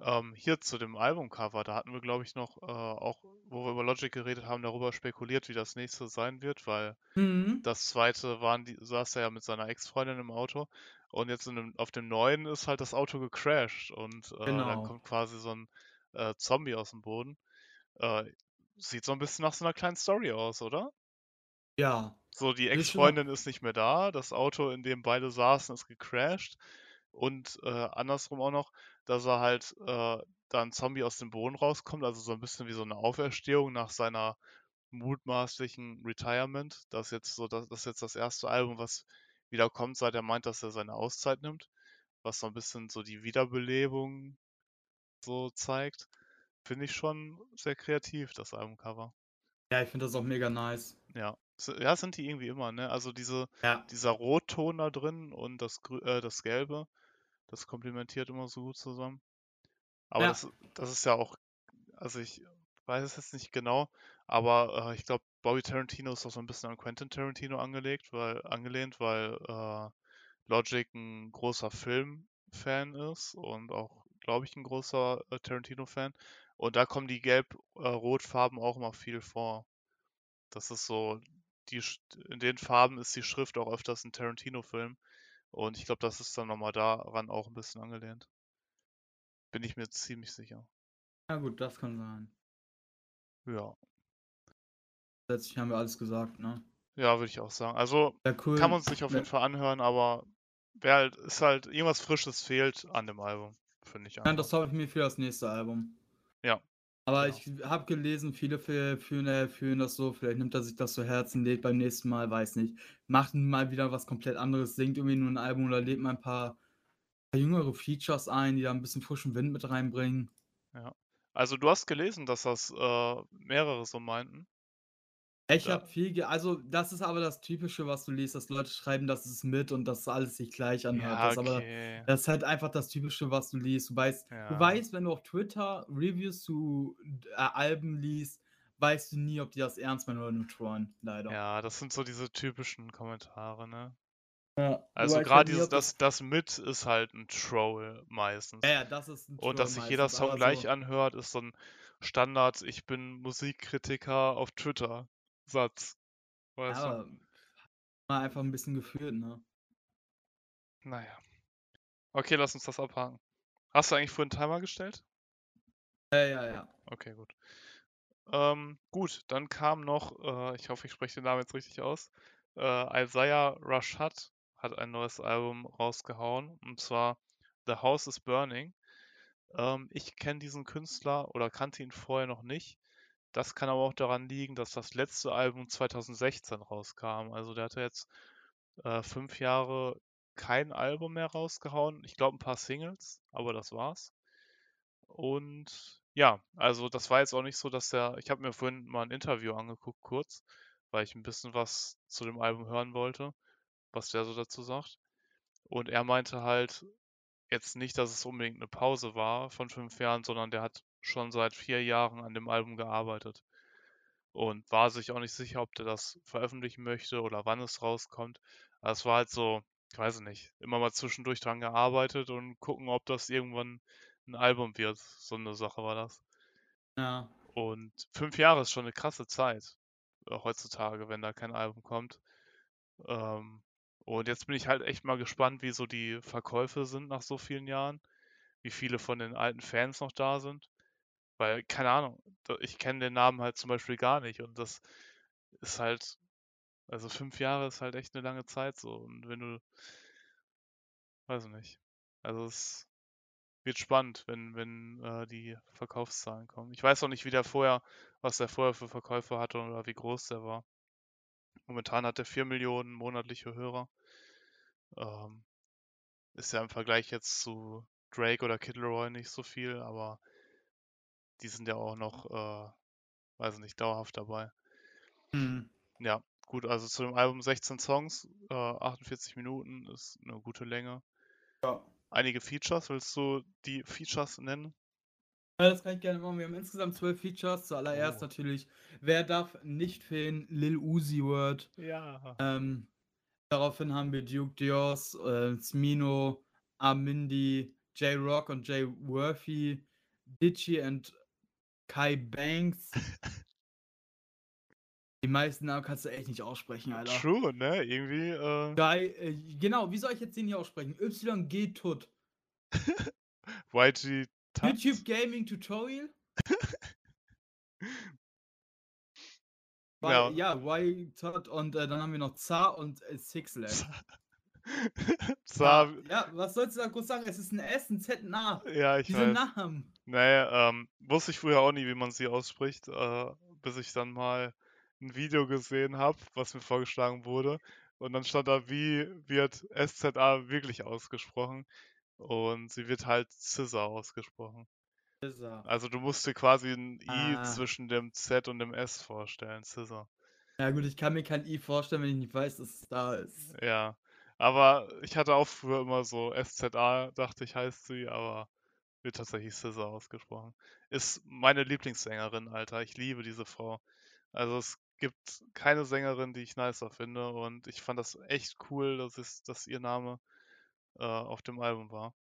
Ähm, hier zu dem Albumcover, da hatten wir, glaube ich, noch, äh, auch, wo wir über Logic geredet haben, darüber spekuliert, wie das nächste sein wird, weil Mhm. das 2. waren die saß er ja mit seiner Ex-Freundin im Auto und jetzt dem auf dem neuen ist halt das Auto gecrashed und, äh, da Genau. kommt quasi so 'n, äh, Zombie aus'm Boden. Sieht so 'n bisschen nach so 'ner kleinen Story aus, oder? Ja. So, die Ex-Freundin ist nicht mehr da, das Auto, in dem beide saßen, ist gecrashed und, äh, andersrum auch noch, dass er halt, äh da 'n Zombie aus dem Boden rauskommt, also so 'n bisschen wie so 'ne Auferstehung nach seiner mutmaßlichen Retirement. Das ist jetzt so das das ist jetzt das 1. Album, was wieder kommt, seit er meint, dass er seine Auszeit nimmt, was so 'n bisschen so die Wiederbelebung so zeigt. Finde ich schon sehr kreativ, das Albumcover. Ja, ich finde das auch mega nice. Ja. Ja, sind die irgendwie immer, ne? Also diese Ja. dieser Rotton da drin und das äh, das Gelbe, das komplementiert immer so gut zusammen. Aber Ja. das das ist ja auch also ich weiß es jetzt nicht genau, aber, äh, ich glaube, Bobby Tarantino ist auch so 'n bisschen an Quentin Tarantino angelegt, weil angelehnt, weil, äh, Logic 'n großer Filmfan ist und auch, glaube ich, 'n großer, äh, Tarantino-Fan. Und da kommen die Gelb äh, auch immer viel vor. Das ist so die in den Farben ist die Schrift auch öfters in Tarantino-Filmen und ich glaube, das ist dann noch mal daran auch 'n bisschen angelehnt. Bin ich mir ziemlich sicher. Ja gut, das kann sein. Ja. Letztlich haben wir alles gesagt, ne? Ja, würde ich auch sagen. Also Ja, kann cool. man sich auf Ja. jeden Fall anhören, aber wer halt, ist halt irgendwas Frisches fehlt an dem Album, finde ich Ja, einfach. das hoffe ich mir für das nächste Album. Ja, Aber genau. ich habe gelesen, viele fühlen äh, fühlen das so, vielleicht nimmt er sich das zu Herzen, lädt beim nächsten Mal, weiß nicht, macht mal wieder was komplett anderes, singt irgendwie nur 'n Album oder lädt mal 'n paar jüngere Features ein, die da 'n bisschen frischen Wind mit reinbringen. Ja. Also du hast gelesen, dass das äh, mehrere so meinten? Ich habe viel ge also das ist aber das Typische, was du liest, dass Leute schreiben, dass es mit und dass alles sich gleich anhört. Ja, Das ist aber das ist halt einfach das Typische, was du liest. Du weißt du Ja. weißt, wenn du auf Twitter Reviews zu äh, Alben liest, weißt du nie, ob die das ernst meinen oder nur trollen, leider. Ja, das sind so diese typischen Kommentare, ne? Ja, du Also halt nie, dieses das das das mit ist halt 'n Troll meistens. Ja, das ist 'n Und Troll dass sich jeder Song gleich so anhört, ist so 'n Standard „Ich bin Musikkritiker auf Twitter“ Satz, weißt du? Ja, mal einfach 'n bisschen gefühlt, ne? Na ja. Okay, lass uns das abhaken. Hast du eigentlich vorhin Timer gestellt? Ja, ja, ja. Okay, gut. Ähm, gut, dann kam noch, äh, ich hoffe, ich spreche den Namen jetzt richtig aus, äh, Isaiah Rashad hat ein neues Album rausgehauen, und zwar „The House Is Burning“. Ähm, ich kenne diesen Künstler oder kannte ihn vorher noch nicht. Das kann aber auch daran liegen, dass das letzte Album 2016 rauskam. Also der hatte jetzt, äh, 5 Jahre kein Album mehr rausgehauen. Ich glaube 'n paar Singles, aber das war's. Und ja, also das war jetzt auch nicht so, dass der ich habe mir vorhin mal 'n Interview angeguckt kurz, weil ich 'n bisschen was zu dem Album hören wollte, was der so dazu sagt. Und er meinte halt jetzt nicht, dass es unbedingt 'ne Pause war von 5 Jahren, sondern der hat schon seit 4 Jahren an dem Album gearbeitet und war sich auch nicht sicher, ob der das veröffentlichen möchte oder wann es rauskommt. Aber es war halt so, ich weiß nicht, immer mal zwischendurch dran gearbeitet und gucken, ob das irgendwann 'n Album wird. So 'ne Sache war das. Ja. Und 5 Jahre ist schon 'ne krasse Zeit, äh, heutzutage, wenn da kein Album kommt. Ähm, und jetzt bin ich halt echt mal gespannt, wie so die Verkäufe sind nach so vielen Jahren, wie viele von den alten Fans noch da sind. Weil, keine Ahnung, ich kenne den Namen halt zum Beispiel gar nicht und das ist halt also 5 Jahre ist halt echt 'ne lange Zeit so und wenn du weiß ich nicht. Also es wird spannend, wenn wenn, äh, die Verkaufszahlen kommen. Ich weiß auch nicht, wie der vorher was der vorher für Verkäufe hatte oder wie groß der war. Momentan hat er 4.000.000 monatliche Hörer. Ähm, ist ja im Vergleich jetzt zu Drake oder Kid Laroi nicht so viel, aber die sind ja auch noch, äh, weiß ich nicht, dauerhaft dabei. Mhm. Ja, gut, also zu dem Album 16 Songs, äh, 48 Minuten ist 'ne gute Länge. Ja. Einige Features, willst du die Features nennen? Ja, das kann ich gerne machen. Wir haben insgesamt 12 Features. Zuallererst Oh. natürlich, wer darf nicht fehlen? Lil Uzi Vert. Ja. Ähm, daraufhin haben wir Duke Dioz, äh, Smino, Amindi, Jay Rock und Jay Worthy, Ditchy and Kai Banks. Die meisten Namen kannst du echt nicht aussprechen, Alter. True, ne? Irgendwie, äh Guy, äh, genau, wie soll ich jetzt den hier aussprechen? YG Tut. YG? YouTube Gaming Tutorial? Ja. Y ja, Y Tut und, äh, dann haben wir noch Zar und, äh, Sixlack. Zar Ja, ja, was sollst du da groß sagen? Es ist 'n S, 'n Z, 'n A. Ja, ich Diese weiß. Namen. Ne, ähm, wusste ich früher auch nie, wie man sie ausspricht, äh, bis ich dann mal 'n Video gesehen habe, was mir vorgeschlagen wurde. Und dann stand da, wie wird SZA wirklich ausgesprochen? Und sie wird halt SZA ausgesprochen. SZA. Also du musst dir quasi 'n I Ah. zwischen dem Z und dem S vorstellen, SZA. Ja gut, ich kann mir kein I vorstellen, wenn ich nicht weiß, dass es da ist. Ja, aber ich hatte auch früher immer so SZA, dachte ich, heißt sie, aber wird tatsächlich SZA ausgesprochen. Ist meine Lieblingssängerin, Alter. Ich liebe diese Frau. Also es gibt keine Sängerin, die ich nicer finde und ich fand das echt cool, dass es dass ihr Name, äh, auf dem Album war.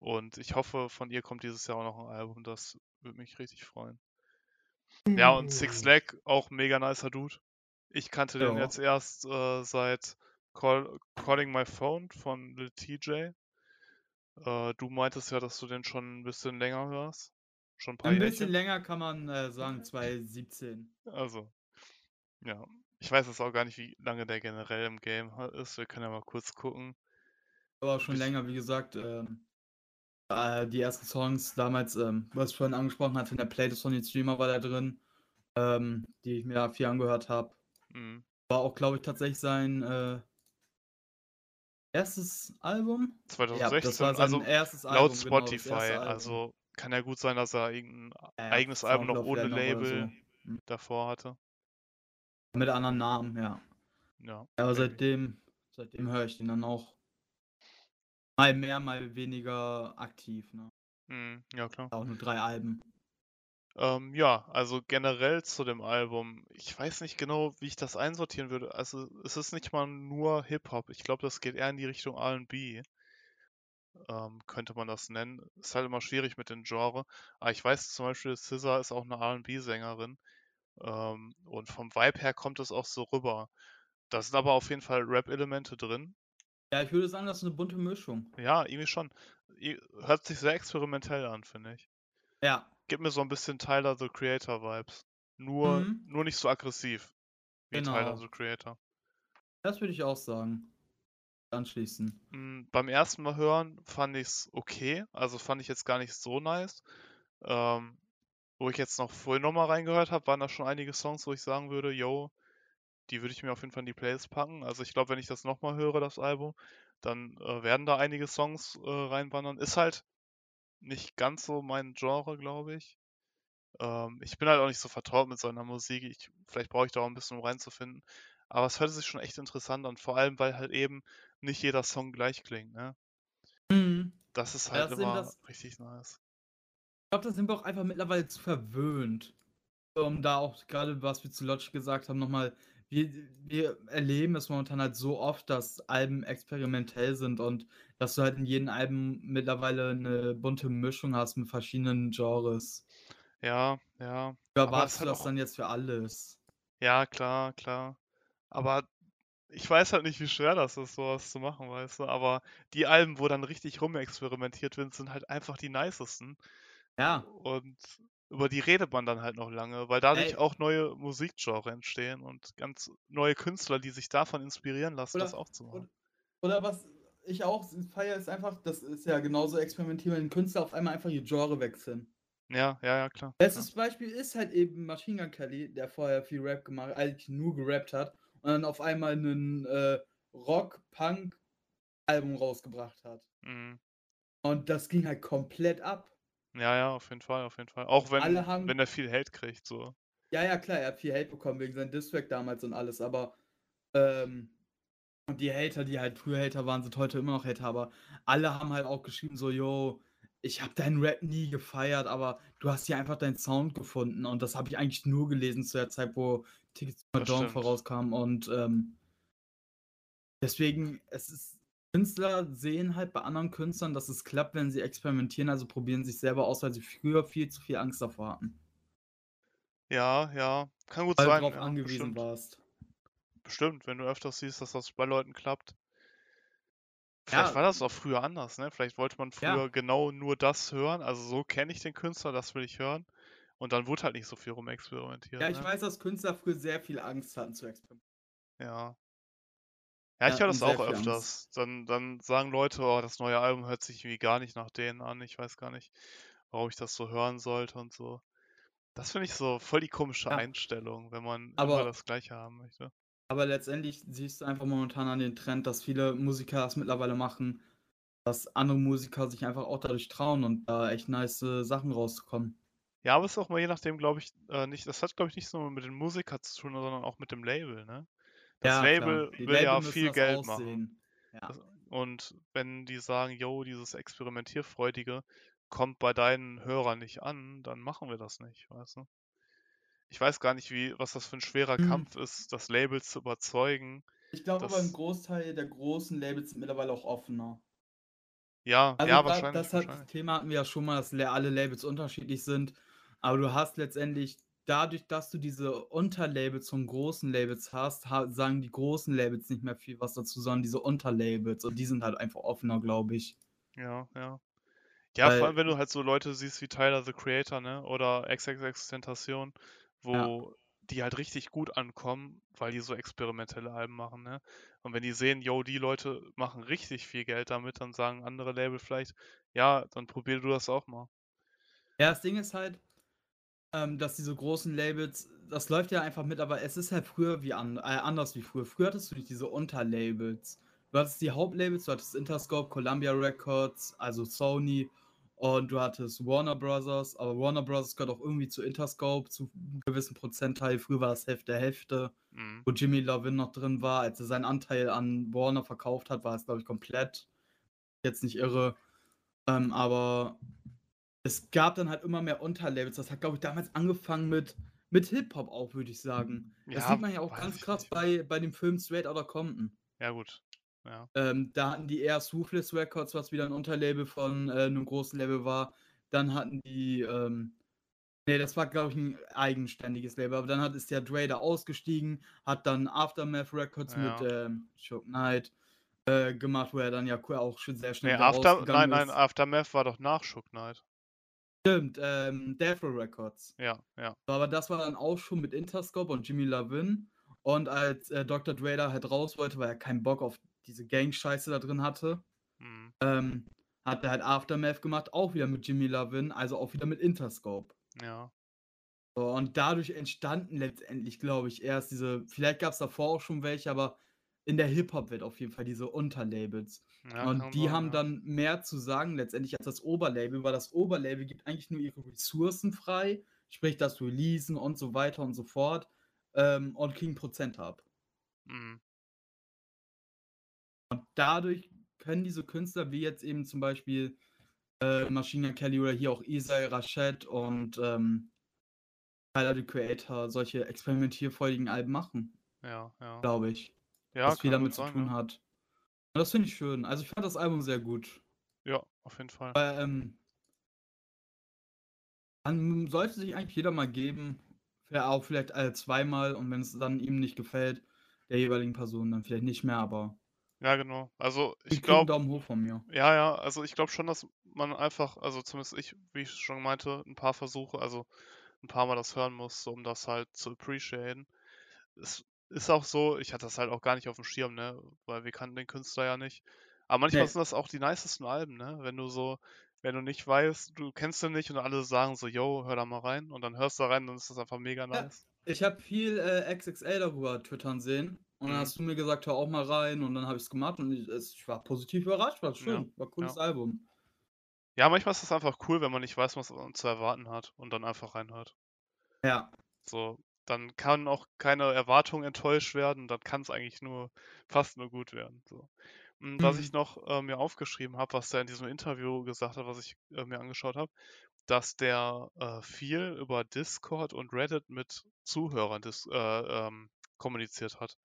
Und ich hoffe, von ihr kommt dieses Jahr auch noch 'n Album. Das würde mich richtig freuen. Ja, und Sixlack, auch mega nicer Dude. Ich kannte den Ja. jetzt erst, äh, seit Call Calling My Phone von Lil Tjay. Äh, du meintest ja, dass du den schon 'n bisschen länger hörst. Schon 'n paar 'N bisschen Jährchen. länger kann man, äh, sagen, 2017. Also, ja. Ich weiß jetzt auch gar nicht, wie lange der generell im Game ist. Wir können ja mal kurz gucken. Aber schon länger, wie gesagt, ähm, äh, die ersten Songs damals, ähm, was ich vorhin angesprochen hatte, in der Playlist von den Streamer war da drin, ähm, die ich mir da viel angehört habe. Mhm. War auch, glaube ich, tatsächlich sein äh, erstes Album. 2016, ja, das war sein also erstes laut Album, Spotify. Genau, Album. Also kann ja gut sein, dass er irgendein ja, eigenes Album noch ohne Label so. hm. davor hatte. Mit anderen Namen, ja. Ja. Aber seitdem, seitdem höre ich den dann auch mal mehr, mal weniger aktiv. Ne? Mhm, ja, klar. Auch nur drei Alben. Ähm, ja, also generell zu dem Album. Ich weiß nicht genau, wie ich das einsortieren würde. Also es ist nicht mal nur Hip-Hop. Ich glaube, das geht eher in die Richtung RB. Ähm, könnte man das nennen. Ist halt immer schwierig mit dem Genre. Aber ich weiß zum Beispiel, Scissor ist auch eine RB-Sängerin. Ähm, und vom Vibe her kommt es auch so rüber. Da sind aber auf jeden Fall Rap-Elemente drin. Ja, ich würde sagen, das ist eine bunte Mischung. Ja, irgendwie schon. Hört sich sehr experimentell an, finde ich. Ja. Gibt mir so ein bisschen Tyler the Creator Vibes. Nur, Mhm. nur nicht so aggressiv wie Tyler Genau. the Creator. Das würde ich auch sagen. Anschließen. Mm, beim ersten Mal hören fand ich es okay. Also fand ich jetzt gar nicht so nice. Ähm, wo ich jetzt noch vorhin nochmal reingehört habe, waren da schon einige Songs, wo ich sagen würde, yo, die würde ich mir auf jeden Fall in die Playlist packen. Also ich glaube, wenn ich das nochmal höre, das Album, dann äh, werden da einige Songs äh, reinwandern. Ist halt nicht ganz so mein Genre, glaube ich. Ähm, ich bin halt auch nicht so vertraut mit seiner Musik. Ich, vielleicht brauche ich da auch ein bisschen, um reinzufinden. Aber es hört sich schon echt interessant an. Vor allem, weil halt eben nicht jeder Song gleich klingt. Ne? Mhm. Das ist halt das immer das- richtig nice. Ich glaube, da sind wir auch einfach mittlerweile zu verwöhnt. Um da auch gerade, was wir zu Lodge gesagt haben, nochmal, wir, wir erleben es momentan halt so oft, dass Alben experimentell sind und dass du halt in jedem Album mittlerweile eine bunte Mischung hast mit verschiedenen Genres. Ja, ja. Du erwartest halt das auch- dann jetzt für alles? Ja, klar, klar. Aber ich weiß halt nicht, wie schwer das ist, sowas zu machen, weißt du. Aber die Alben, wo dann richtig rumexperimentiert wird, sind halt einfach die nicesten. Ja, Und über die redet man dann halt noch lange, weil dadurch Ey. auch neue Musikgenre entstehen und ganz neue Künstler, die sich davon inspirieren lassen, das Oder- auch zu machen. Oder was ich auch feiere, ist einfach, das ist ja genauso experimentieren, wenn Künstler auf einmal einfach ihr Genre wechseln. Ja, ja, ja, klar. Bestes Beispiel ist halt eben Machine Gun Kelly, der vorher viel Rap gemacht, eigentlich nur gerappt hat und dann auf einmal einen äh, Rock-Punk-Album rausgebracht hat. Ja. Mhm. Und das ging halt komplett ab. ja, ja, auf jeden Fall, auf jeden Fall. Auch wenn, haben- wenn er viel Hate kriegt, so. Ja, ja, klar, er hat viel Hate bekommen wegen seinem Distrack damals und alles, aber ähm, und die Hater, die halt früher Hater waren, sind heute immer noch Hater, aber alle haben halt auch geschrieben so, yo, ich habe deinen Rap nie gefeiert, aber du hast hier einfach deinen Sound gefunden und das habe ich eigentlich nur gelesen zu der Zeit, wo Tickets to Dawn vorauskam und ähm, deswegen, es ist, Künstler sehen halt bei anderen Künstlern, dass es klappt, wenn sie experimentieren, also probieren sich selber aus, weil sie früher viel zu viel Angst davor hatten, Ja, ja, kann gut weil du sein. darauf ja, angewiesen bestimmt. warst. Bestimmt, wenn du öfters siehst, dass das bei Leuten klappt. Ja. Vielleicht war das auch früher anders, ne? Vielleicht wollte man Ja. früher genau nur das hören. Also so kenne ich den Künstler, das will ich hören. Und dann wurde halt nicht so viel rumexperimentiert. Ja, ich ne? weiß, dass Künstler früher sehr viel Angst hatten zu experimentieren. Ja. Ja, ich Ja, höre und das auch öfters. Dann, dann sagen Leute, oh, das neue Album hört sich irgendwie gar nicht nach denen an. Ich weiß gar nicht, warum ich das so hören sollte und so. Das finde ich so voll die komische Ja. Einstellung, wenn man immer Aber- das Gleiche haben möchte. Aber letztendlich siehst du einfach momentan an den Trend, dass viele Musiker das mittlerweile machen, dass andere Musiker sich einfach auch dadurch trauen und da echt nice äh, Sachen rauskommen. Ja, aber es ist auch mal je nachdem, glaube ich, äh, nicht, das hat, glaube ich, nicht nur mit dem Musiker zu tun, sondern auch mit dem Label, ne? Das Ja, Label will ja Label viel Geld machen. Ja. Das- Und wenn die sagen, yo, dieses Experimentierfreudige kommt bei deinen Hörern nicht an, dann machen wir das nicht, weißt du? Ich weiß gar nicht, wie, was das für ein schwerer Hm. Kampf ist, das Label zu überzeugen. Ich glaube aber, ein Großteil der großen Labels sind mittlerweile auch offener. Ja, Also ja, wahrscheinlich. das, hat, das wahrscheinlich. Thema hatten wir ja schon mal, dass alle Labels unterschiedlich sind. Aber du hast letztendlich, dadurch, dass du diese Unterlabels von großen Labels hast, ha sagen die großen Labels nicht mehr viel was dazu, sondern diese Unterlabels. Und die sind halt einfach offener, glaube ich. Ja, ja. Ja, Weil- vor allem, wenn du halt so Leute siehst wie Tyler the Creator, ne? Oder XXX Tentation, wo die halt richtig gut ankommen, weil die so experimentelle Alben machen, ne? Und wenn die sehen, yo, die Leute machen richtig viel Geld damit, dann sagen andere Label vielleicht, ja, dann probier du das auch mal. Ja, das Ding ist halt, ähm, dass diese großen Labels, das läuft ja einfach mit, aber es ist halt früher wie an, äh, anders wie früher. Früher hattest du nicht diese Unterlabels. Du hattest die Hauptlabels, du hattest Interscope, Columbia Records, also Sony und du hattest Warner Brothers, aber Warner Brothers gehört auch irgendwie zu Interscope, zu einem gewissen Prozentteil. Früher war das Hälfte Hälfte, Mhm. wo Jimmy Lovin noch drin war. Als er seinen Anteil an Warner verkauft hat, war es, glaube ich, komplett. Jetzt nicht irre. Ähm, aber es gab dann halt immer mehr Unterlabels. Das hat, glaube ich, damals angefangen mit, mit Hip-Hop auch, würde ich sagen. Das Ja, sieht man ja auch ganz krass nicht. bei, bei dem Film Straight Outta Compton. Ja, gut. Ja. Ähm, da hatten die erst Ruthless Records, was wieder ein Unterlabel von äh, einem großen Label war. Dann hatten die, ähm, nee, das war, glaube ich, ein eigenständiges Label. Aber dann hat, ist der Dre da ausgestiegen, hat dann Aftermath Records Ja. mit ähm, Shook Knight äh, gemacht, wo er dann ja auch schon sehr schnell Nee, After, nein, nein, ist. Aftermath war doch nach Shook Knight. Stimmt, ähm, Death Row Records. Ja, ja. Aber das war dann auch schon mit Interscope und Jimmy Lavin. Und als äh, Dr. Dre da halt raus wollte, weil er keinen Bock auf diese Gang-Scheiße da drin hatte, Mhm. ähm, hat er halt Aftermath gemacht, auch wieder mit Jimmy Lavin, also auch wieder mit Interscope. Ja. So, und dadurch entstanden letztendlich, glaube ich, erst diese, vielleicht gab es davor auch schon welche, aber in der Hip-Hop-Welt auf jeden Fall diese Unterlabels. ja und die sein, haben ja. dann mehr zu sagen letztendlich als das Oberlabel, weil das Oberlabel gibt eigentlich nur ihre Ressourcen frei, sprich das Releasen und so weiter und so fort ähm, und kriegen Prozent ab. Mhm. Und dadurch können diese Künstler, wie jetzt eben zum Beispiel äh, Machine Kelly oder hier auch Isai Rashad und ähm, Tyler the Creator, solche experimentierfreudigen Alben machen, Ja, ja. glaube ich. Ja, was viel damit zu sein, tun ja. hat. Und das finde ich schön. Also ich fand das Album sehr gut. Ja, auf jeden Fall. Weil, ähm, man sollte sich eigentlich jeder mal geben. Auch vielleicht äh, zweimal und wenn es dann ihm nicht gefällt, der jeweiligen Person, dann vielleicht nicht mehr, aber Ja, genau. Also ich glaube, Daumen hoch von mir. ja, ja, also ich glaube schon, dass man einfach, also zumindest ich, wie ich schon meinte, ein paar Versuche, also ein paar Mal das hören muss, um das halt zu appreciaten. Es ist auch so, ich hatte das halt auch gar nicht auf dem Schirm, ne, weil wir kannten den Künstler ja nicht. Aber manchmal Nee. sind das auch die nicesten Alben, ne, wenn du so, wenn du nicht weißt, du kennst den nicht und alle sagen so, yo, hör da mal rein und dann hörst du da rein, dann ist das einfach mega Ja, nice. ich habe viel äh, XXL darüber twittern sehen und dann Mhm. hast du mir gesagt, hör auch mal rein und dann habe ich es gemacht und ich, es, ich war positiv überrascht, war Ja, schön, war ein cooles ja. Album. Ja, manchmal ist das einfach cool, wenn man nicht weiß, was man zu erwarten hat und dann einfach reinhört. Ja, So, dann kann auch keine Erwartung enttäuscht werden, dann kann es eigentlich nur fast nur gut werden. So. Und was ich mhm. noch äh, mir aufgeschrieben habe, was der in diesem Interview gesagt hat, was ich äh, mir angeschaut habe, dass der äh, viel über Discord und Reddit mit Zuhörern dis äh, ähm, kommuniziert hat.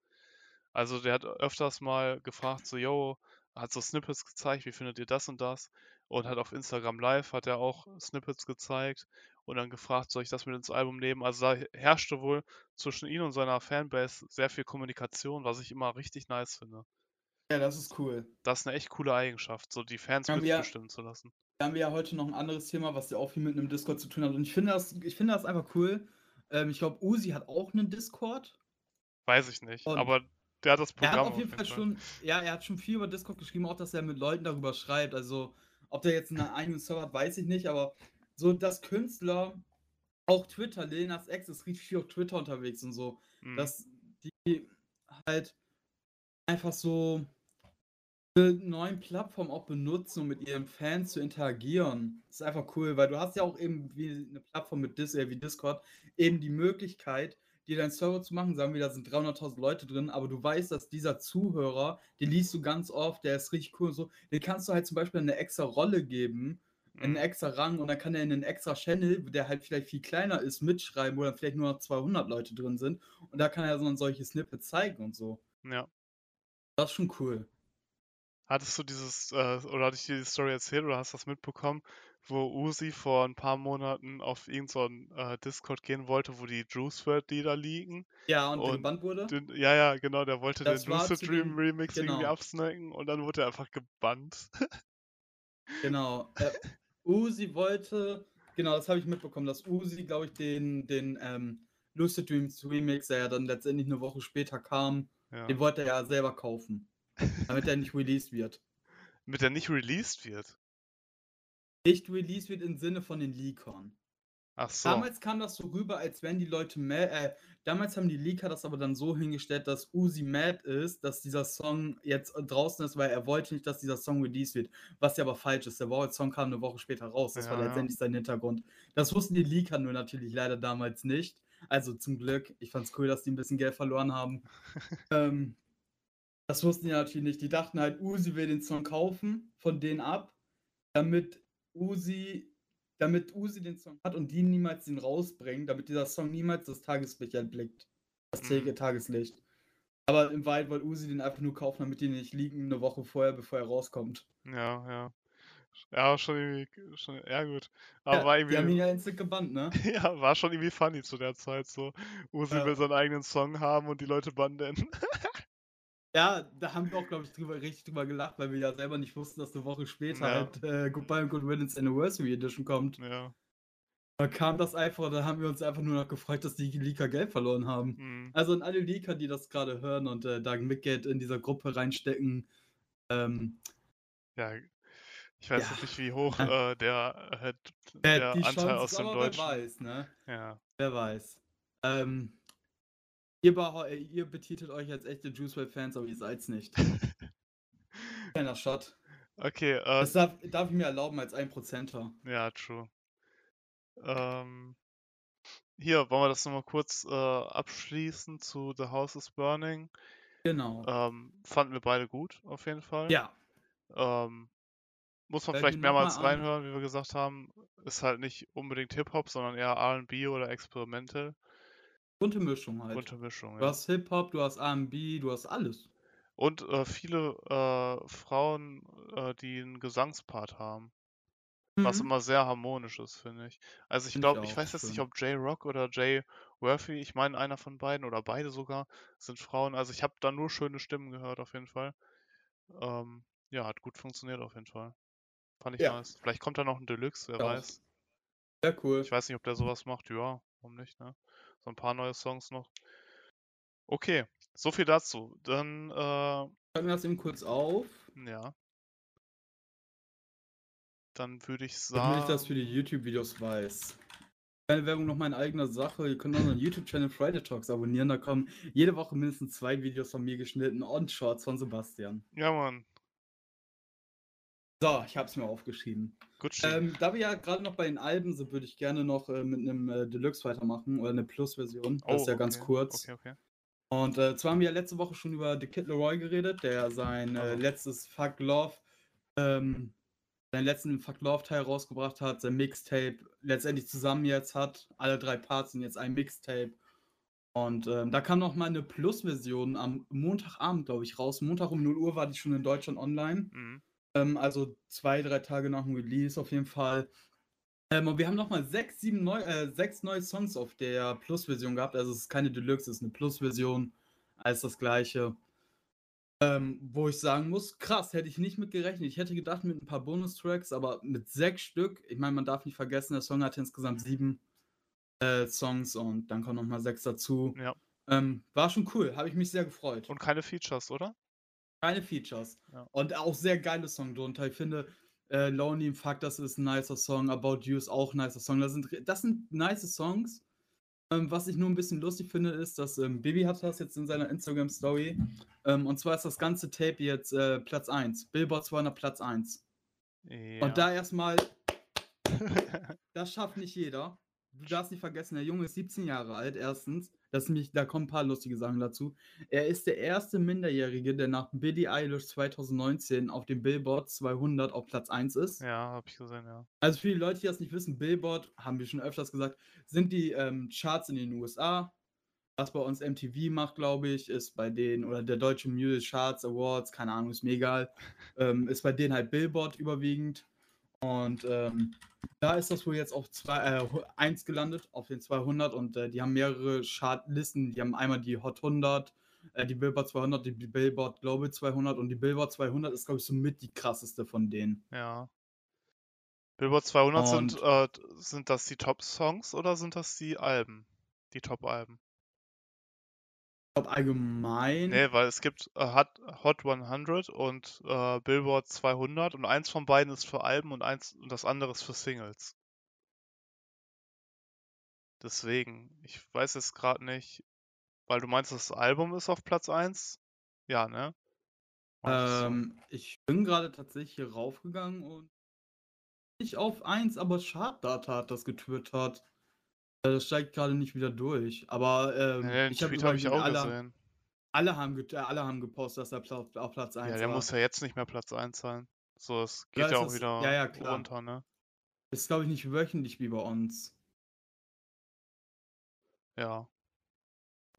Also der hat öfters mal gefragt, so, yo, hat so Snippets gezeigt, wie findet ihr das und das? Und hat auf Instagram Live hat er auch Snippets gezeigt und dann gefragt, soll ich das mit ins Album nehmen? Also da herrschte wohl zwischen ihm und seiner Fanbase sehr viel Kommunikation, was ich immer richtig nice finde. Ja, das ist cool. Das ist eine echt coole Eigenschaft, so die Fans mitbestimmen zu lassen. da haben wir ja heute noch ein anderes Thema, was ja auch viel mit einem Discord zu tun hat. Und ich finde das, ich finde das einfach cool. Ähm, ich glaube, Uzi hat auch einen Discord. Weiß ich nicht, Und aber der hat das er hat Programm auf jeden Fall Fall. schon, ja, er hat schon viel über Discord geschrieben, auch dass er mit Leuten darüber schreibt. Also, ob der jetzt einen eigenen Server hat, weiß ich nicht, aber so, dass Künstler, auch Twitter, Lenas Ex ist richtig viel auf Twitter unterwegs und so, Mhm. dass die halt einfach so diese neuen Plattformen auch benutzen, um mit ihren Fans zu interagieren. Das ist einfach cool, weil du hast ja auch eben wie eine Plattform mit Dis äh, wie Discord eben die Möglichkeit, dir deinen Server zu machen. Sagen wir, da sind 300.000 Leute drin, aber du weißt, dass dieser Zuhörer, den liest du ganz oft, der ist richtig cool und so. Den kannst du halt zum Beispiel eine extra Rolle geben, einen Mhm. extra Rang und dann kann er in einen extra Channel, der halt vielleicht viel kleiner ist, mitschreiben, wo dann vielleicht nur noch 200 Leute drin sind und da kann er so solche Snippets zeigen und so. Ja. Das ist schon cool. Hattest du dieses, äh, oder hatte ich dir die Story erzählt oder hast du das mitbekommen, wo Uzi vor ein paar Monaten auf irgendeinen so äh, Discord gehen wollte, wo die Juice WRLD Lieder liegen? Ja, und der Und gebannt wurde? den, ja, ja, genau, der wollte Das den Lucid Dream Remix irgendwie genau. absnacken und dann wurde er einfach gebannt. Genau. Äh, Uzi wollte, genau, das habe ich mitbekommen, dass Uzi, glaube ich, den, den ähm, Lucid Dreams Remix, der ja dann letztendlich eine Woche später kam, Ja. den wollte er ja selber kaufen, damit er nicht released wird. Mit der nicht released wird. Nicht released wird im Sinne von den Leakern. Ach so. Damals kam das so rüber, als wären die Leute mad, äh, damals haben die Leaker das aber dann so hingestellt, dass Uzi mad ist, dass dieser Song jetzt draußen ist, weil er wollte nicht, dass dieser Song released wird. Was ja aber falsch ist. Der Warhol-Song kam eine Woche später raus. Das war Ja, ja. letztendlich sein Hintergrund. Das wussten die Leaker nur natürlich leider damals nicht. Also zum Glück. Ich fand's cool, dass die ein bisschen Geld verloren haben. ähm, das wussten die natürlich nicht. Die dachten halt, Uzi will den Song kaufen von denen ab, damit Uzi damit Uzi den Song hat und die niemals den rausbringen, damit dieser Song niemals das Tageslicht erblickt. Das Mhm. Tageslicht. Aber im Wald wollte Uzi den einfach nur kaufen, damit die nicht liegen eine Woche vorher, bevor er rauskommt. Ja, ja. Ja, schon irgendwie, schon, ja gut. Aber Ja, war die haben ihn irgendwie, ja instant gebannt, ne? ja, war schon irgendwie funny zu der Zeit so. Uzi Ja. will seinen eigenen Song haben und die Leute bannen. Ja, da haben wir auch, glaube ich, drüber, richtig drüber gelacht, weil wir ja selber nicht wussten, dass eine Woche später Ja. halt äh, Goodbye and Good Riddance Anniversary Edition kommt. Ja. Da kam das einfach, da haben wir uns einfach nur noch gefreut, dass die Leaker Geld verloren haben. Mhm. Also an alle Leaker, die das gerade hören und äh, da mit Geld in dieser Gruppe reinstecken, ähm, Ja, ich weiß Ja. nicht, wie hoch äh, der, äh, der die Anteil Chance aus dem Deutschen. wer weiß, ne? Ja. Wer weiß. Ähm, ihr, ihr betitelt euch als echte Juice WRLD Fans, aber ihr seid's nicht. Kleiner Shot. Okay, äh, Das darf, darf ich mir erlauben als 1%er. ja, true. Ähm, hier, wollen wir das nochmal kurz äh, abschließen zu The House is Burning. Genau. Ähm, fanden wir beide gut, auf jeden Fall. ja. Ähm, muss man vielleicht mehrmals reinhören, wie wir gesagt haben. Ist halt nicht unbedingt Hip-Hop, sondern eher R&B oder Experimental. Bunte Mischung halt. Bunte Mischung, Du ja. hast Hip-Hop, du hast R&B, du hast alles. Und äh, viele äh, Frauen, äh, die einen Gesangspart haben. Was Mhm. immer sehr harmonisch ist, finde ich. Also ich ich glaube, ich auch, weiß jetzt nicht, ob Jay Rock oder Jay Worthy, ich meine einer von beiden oder beide sogar, sind Frauen. Also ich habe da nur schöne Stimmen gehört, auf jeden Fall. Ähm, ja, hat gut funktioniert auf jeden Fall. Fand ich Ja. nice. Vielleicht kommt da noch ein Deluxe, wer Ja, weiß. Sehr cool. Ich weiß nicht, ob der sowas macht. Ja, warum nicht, ne? So ein paar neue Songs noch. Okay, so viel dazu. Dann, äh, Schreib mir das eben kurz auf, ja. Dann würde ich damit ich das für sagen. die YouTube-Videos weiß. Keine Werbung noch meine eigene Sache. Ihr könnt unseren YouTube-Channel Friday Talks abonnieren. Da kommen jede Woche mindestens zwei Videos von mir geschnitten und Shorts von Sebastian. Ja, Mann. So, ich hab's mir aufgeschrieben. Gucci. Ähm, da wir ja gerade noch bei den Alben sind, würde ich gerne noch äh, mit einem äh, Deluxe weitermachen oder eine Plus-Version. Das Oh, ist ja ganz okay, kurz. Okay, okay. Und äh, zwar haben wir ja letzte Woche schon über The Kid Leroy geredet, der sein Oh. letztes Fuck Love, ähm, seinen letzten Fuck Love Teil rausgebracht hat, sein Mixtape letztendlich zusammen jetzt hat. Alle drei Parts sind jetzt ein Mixtape. Und ähm, da kam noch mal eine Plus-Version am Montagabend, glaube ich, raus. Montag um 0 Uhr war die schon in Deutschland online. Mhm. Ähm, also zwei, drei Tage nach dem Release auf jeden Fall. Ähm, und wir haben nochmal sechs, sieben neu, äh, sechs neue Songs auf der Plus-Version gehabt. Also es ist keine Deluxe, es ist eine Plus-Version. Alles das gleiche. Ähm, wo ich sagen muss, krass, hätte ich nicht mit gerechnet. Ich hätte gedacht mit ein paar Bonustracks, aber mit sechs Stück, ich meine, man darf nicht vergessen, der Song hatte insgesamt sieben äh, Songs und dann kommen nochmal sechs dazu. Ja. Ähm, war schon cool, habe ich mich sehr gefreut. Und keine Features, oder? Keine Features. Ja. Und auch sehr geile Song drunter. Ich finde, äh, Lonely im Fuck, das ist ein nicer Song. About You ist auch ein nicer Song. Das sind, das sind nice Songs. Ähm, was ich nur ein bisschen lustig finde, ist, dass ähm, Bibi hat das jetzt in seiner Instagram-Story. Ähm, und zwar ist das ganze Tape jetzt äh, Platz 1. Billboard 200 Platz 1. Ja. Und da erstmal, das schafft nicht jeder. Du darfst nicht vergessen, der Junge ist 17 Jahre alt, erstens. Das nämlich, da kommen ein paar lustige Sachen dazu. Er ist der erste Minderjährige, der nach Billie Eilish 2019 auf dem Billboard 200 auf Platz 1 ist. ja, hab ich gesehen, ja. Also für die Leute, die das nicht wissen, Billboard, haben wir schon öfters gesagt, sind die ähm, Charts in den USA. Was bei uns MTV macht, glaube ich, ist bei denen, oder der Deutsche Music Charts Awards, keine Ahnung, ist mir egal, ähm, ist bei denen halt Billboard überwiegend. Und ähm, da ist das wohl jetzt auf 1 gelandet, auf den 200. Und äh, die haben mehrere Chartlisten. Die haben einmal die Hot 100, äh, die Billboard 200, die Billboard Global 200. Und die Billboard 200 ist, glaube ich, somit die krasseste von denen. Ja. Billboard 200 sind, Und- äh, sind das die Top-Songs oder sind das die Alben? Die Top-Alben. Ich glaube allgemein. Nee, weil es gibt äh, Hot, Hot 100 und äh, Billboard 200 und eins von beiden ist für Alben und eins und das andere ist für Singles. Deswegen, ich weiß jetzt gerade nicht, weil du meinst, das Album ist auf Platz 1? Ja, ne? Ähm, ich bin gerade tatsächlich hier raufgegangen und nicht auf 1, aber Chartdata hat das getwittert. Äh, Das steigt gerade nicht wieder durch. Aber ähm, den ich habe habe ich auch alle, gesehen. alle, haben äh, alle haben gepostet, dass er auf Platz 1 Ja, der war. muss ja jetzt nicht mehr Platz 1 sein. So, es geht ja ist auch das- wieder ja, ja, klar. runter, ne? Ist, glaube ich, nicht wöchentlich wie bei uns. Ja.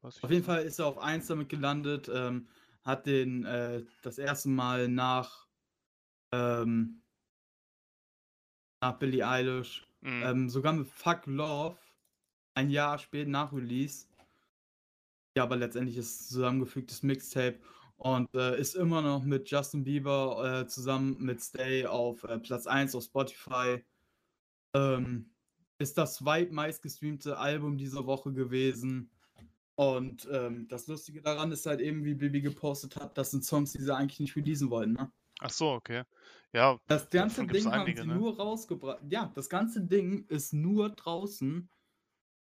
Auf jeden. Fall ist er auf 1 damit gelandet, ähm, hat den äh, das erste Mal nach, ähm, nach Billie Eilish, Mhm. ähm, sogar mit Fuck Love, ein Jahr später nach Release. Ja, aber letztendlich ist es zusammengefügtes Mixtape und äh, ist immer noch mit Justin Bieber äh, zusammen mit Stay auf äh, Platz 1 auf Spotify. Ähm, ist das zweitmeist gestreamte Album dieser Woche gewesen. Und ähm, das Lustige daran ist halt eben, wie Bibi gepostet hat, das sind Songs, die sie eigentlich nicht releasen wollten. Ne? Ach so, okay. Ja, Das ganze Ding haben einige, sie ne? nur rausgebracht. Ja, das ganze Ding ist nur draußen.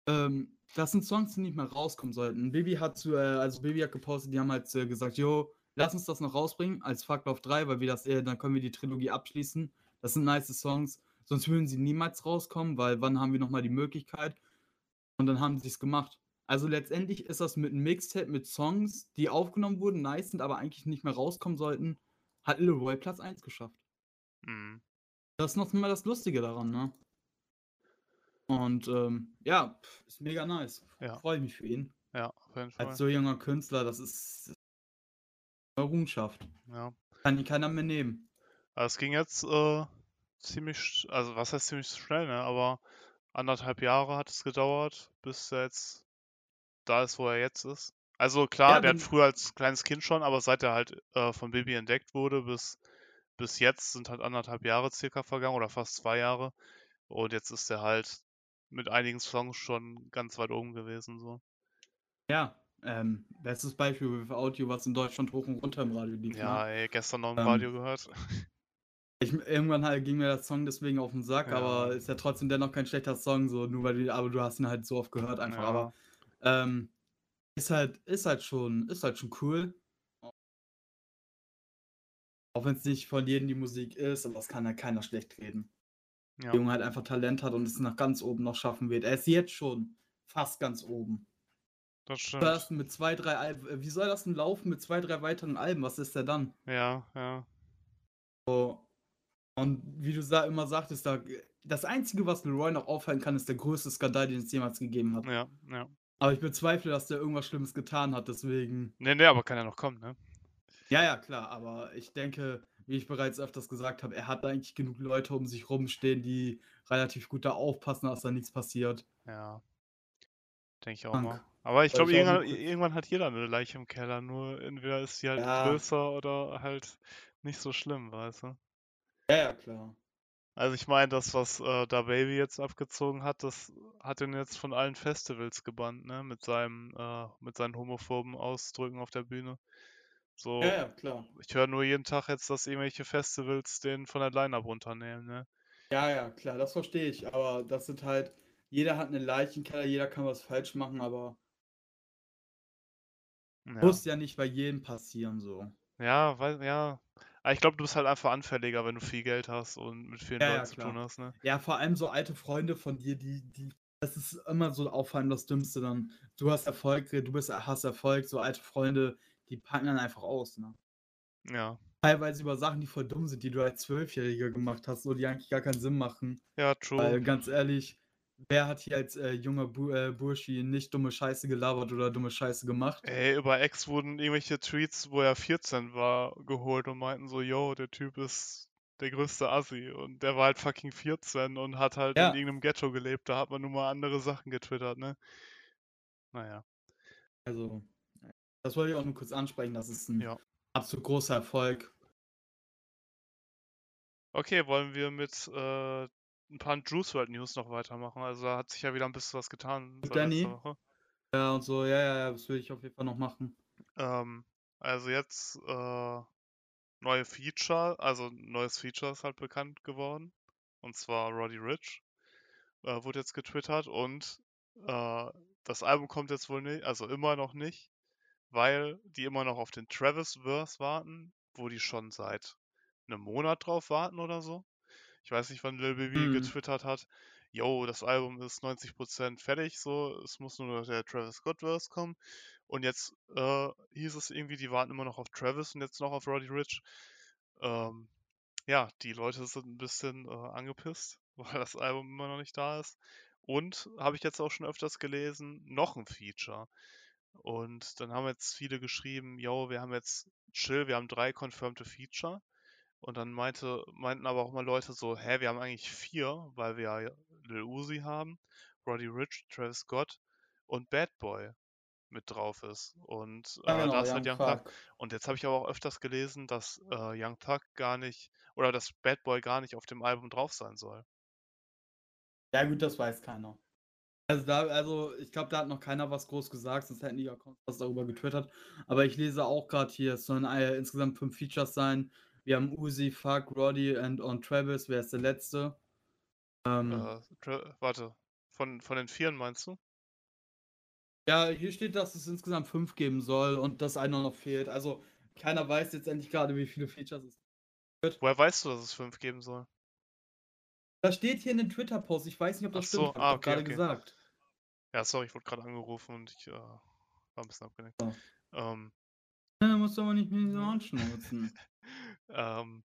Ähm, das sind Songs, die nicht mehr rauskommen sollten. Bibi hat zu, äh, also Bibi hat gepostet, die haben halt äh, gesagt, jo, lass uns das noch rausbringen als Fuck Love 3, weil wir das, äh, dann können wir die Trilogie abschließen. Das sind nice Songs. Sonst würden sie niemals rauskommen, weil wann haben wir nochmal die Möglichkeit? Und dann haben sie es gemacht. Also letztendlich ist das mit einem Mixtape mit Songs, die aufgenommen wurden, nice sind, aber eigentlich nicht mehr rauskommen sollten, hat Lil Roy Platz 1 geschafft. Mhm. Das ist noch mal das Lustige daran, ne? Und ähm, ja, ist mega nice. Ja. Freue ich mich für ihn. Ja, auf jeden Fall. Als so junger Künstler, das ist eine Errungenschaft. Ja. Kann ihn keiner mehr nehmen. Es ging jetzt äh, ziemlich, also was heißt ziemlich schnell, ne? Aber anderthalb Jahre hat es gedauert, bis er jetzt da ist, wo er jetzt ist. Also klar, Ja, der hat früher als kleines Kind schon, aber seit er halt äh, von Bibi entdeckt wurde, bis, bis jetzt sind halt anderthalb Jahre circa vergangen oder fast zwei Jahre. Und jetzt ist er halt mit einigen Songs schon ganz weit oben gewesen, so. Ja, ähm, bestes Beispiel für Audio, was in Deutschland hoch und runter im Radio lief. Ja, Ne? ey, gestern noch im Ähm, Radio gehört. Ich, irgendwann halt ging mir der Song deswegen auf den Sack, Ja. aber ist ja trotzdem dennoch kein schlechter Song, so nur weil du, aber du hast ihn halt so oft gehört einfach. Ja. Aber ähm, ist halt, ist halt schon, ist halt schon cool. Auch wenn es nicht von jedem die Musik ist, aber das kann halt keiner schlecht reden. Ja. Der Junge halt einfach Talent hat und es nach ganz oben noch schaffen wird. Er ist jetzt schon fast ganz oben. Das stimmt. das mit zwei, drei Alben, wie soll das denn laufen mit zwei, drei weiteren Alben? Was ist der dann? Ja, ja. So. Und wie du sa immer sagtest, da, das Einzige, was Leroy noch auffallen kann, ist der größte Skandal, den es jemals gegeben hat. Ja, ja. Aber ich bezweifle, dass der irgendwas Schlimmes getan hat, deswegen. Nee, nee, aber kann ja noch kommen, ne? Ja, ja, klar, aber ich denke, wie ich bereits öfters gesagt habe, er hat eigentlich genug Leute um sich rumstehen, die relativ gut da aufpassen, dass da nichts passiert. Ja. Denke ich auch Krank. mal. Aber ich glaube, irgendwann, irgendwann hat jeder eine Leiche im Keller, nur entweder ist sie halt Ja. größer oder halt nicht so schlimm, weißt du? Ja, ja, klar. Also ich meine, das, was äh, da Baby jetzt abgezogen hat, das hat ihn jetzt von allen Festivals gebannt, ne? Mit seinem, äh, mit seinen homophoben Ausdrücken auf der Bühne. So, Ja, ja, klar. ich höre nur jeden Tag jetzt, dass irgendwelche Festivals den von der Line-Up runternehmen, ne? Ja, ja, klar, das verstehe ich. Aber das sind halt, jeder hat eine Leichenkeller, jeder kann was falsch machen, aber Ja, muss ja nicht bei jedem passieren so. ja, weil, ja. Aber ich glaube, du bist halt einfach anfälliger, wenn du viel Geld hast und mit vielen Ja, Leuten ja, zu klar. tun hast, ne? Ja, vor allem so alte Freunde von dir, die, die, das ist immer so auffallend das Dümmste dann. Du hast Erfolg, du bist, hast Erfolg, so alte Freunde, die packen dann einfach aus, ne? Ja. Teilweise über Sachen, die voll dumm sind, die du als Zwölfjähriger gemacht hast, so die eigentlich gar keinen Sinn machen. Ja, true. Weil ganz ehrlich, wer hat hier als äh, junger Bu äh, Burschi nicht dumme Scheiße gelabert oder dumme Scheiße gemacht? Ey, über X wurden irgendwelche Tweets, wo er 14 war, geholt und meinten so, yo, der Typ ist der größte Assi. Und der war halt fucking 14 und hat halt Ja. in irgendeinem Ghetto gelebt. Da hat man nun mal andere Sachen getwittert, ne? Naja, Also, das wollte ich auch nur kurz ansprechen, das ist ein ja. absolut großer Erfolg. Okay, wollen wir mit äh, ein paar Juice World News noch weitermachen? Also da hat sich ja wieder ein bisschen was getan Danny? Ja, und so, ja, ja, ja, das will ich auf jeden Fall noch machen. Ähm, also jetzt äh, neue Feature, also neues Feature ist halt bekannt geworden. Und zwar Roddy Rich äh, wurde jetzt getwittert und äh, das Album kommt jetzt wohl nicht, also immer noch nicht, weil die immer noch auf den Travis-Verse warten, wo die schon seit einem Monat drauf warten oder so. Ich weiß nicht, wann Lil Baby Hm. getwittert hat, yo, das Album ist 90% fertig, so, es muss nur noch der Travis Scott-Verse kommen. Und jetzt äh, hieß es irgendwie, die warten immer noch auf Travis und jetzt noch auf Roddy Rich. Ähm, ja, die Leute sind ein bisschen äh, angepisst, weil das Album immer noch nicht da ist. Und habe ich jetzt auch schon öfters gelesen, noch ein Feature. Und dann haben jetzt viele geschrieben, yo, wir haben jetzt chill, wir haben drei confirmte Feature. Und dann meinte, meinten aber auch mal Leute so, hä, wir haben eigentlich vier, weil wir Lil Uzi haben, Roddy Rich, Travis Scott und Bad Boy mit drauf ist. Und äh, genau, da ist halt Young Young Thug. Thug. Und jetzt habe ich aber auch öfters gelesen, dass äh, Young Thug gar nicht, oder dass Bad Boy gar nicht auf dem Album drauf sein soll. Ja, gut, das weiß keiner. Also, da, also ich glaube, da hat noch keiner was groß gesagt, sonst hätten die ja was darüber getwittert. Aber ich lese auch gerade hier, es sollen äh, insgesamt fünf Features sein. Wir haben Uzi, Fuck, Roddy und on Travis. Wer ist der letzte? Ähm, Äh, warte, von, von den Vieren meinst du? ja, hier steht, dass es insgesamt fünf geben soll und dass einer noch fehlt. Also keiner weiß jetzt endlich gerade, wie viele Features es gibt. Woher weißt du, dass es fünf geben soll? Das steht hier in den Twitter-Post. Ich weiß nicht, ob das Ach so, stimmt. Ah, okay, gerade okay. gesagt. Ja, sorry, ich wurde gerade angerufen und ich äh, war ein bisschen abgelenkt. So. Ähm, Ja, musst du aber nicht mehr so anschnauzen. ähm,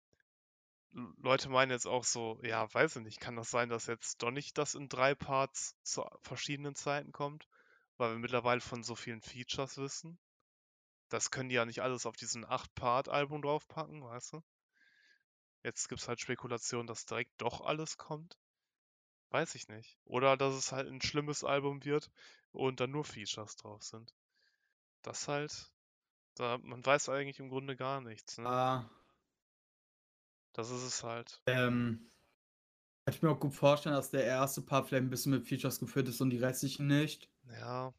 Leute meinen jetzt auch so, ja, weiß ich nicht, kann das sein, dass jetzt doch nicht das in drei Parts zu verschiedenen Zeiten kommt? Weil wir mittlerweile von so vielen Features wissen. Das können die ja nicht alles auf diesen 8-Part-Album draufpacken, weißt du? Jetzt gibt es halt Spekulationen, dass direkt doch alles kommt. Weiß ich nicht. Oder dass es halt ein schlimmes Album wird und dann nur Features drauf sind. Das halt, da, man weiß eigentlich im Grunde gar nichts, ne? Ah, Das ist es halt. ähm, kann ich mir auch gut vorstellen, dass der erste Part vielleicht ein bisschen mit Features geführt ist und die restlichen nicht. Ja,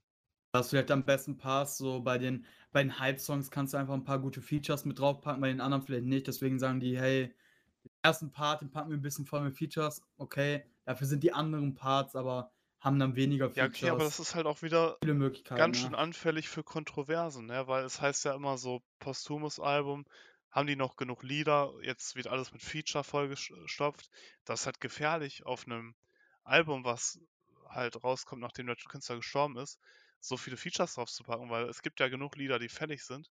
Was vielleicht am besten passt, so bei den, bei den Hype-Songs kannst du einfach ein paar gute Features mit draufpacken, bei den anderen vielleicht nicht. Deswegen sagen die, hey, ersten Part, den packen wir ein bisschen voll mit Features. Okay, dafür sind die anderen Parts aber haben dann weniger ja, Features. okay, aber das ist halt auch wieder ganz schön anfällig für Kontroversen, ne? Weil es heißt ja immer so, posthumes Album, haben die noch genug Lieder, jetzt wird alles mit Feature vollgestopft. Das ist halt gefährlich auf einem Album, was halt rauskommt, nachdem der Künstler gestorben ist, so viele Features draufzupacken, weil es gibt ja genug Lieder, die fällig sind.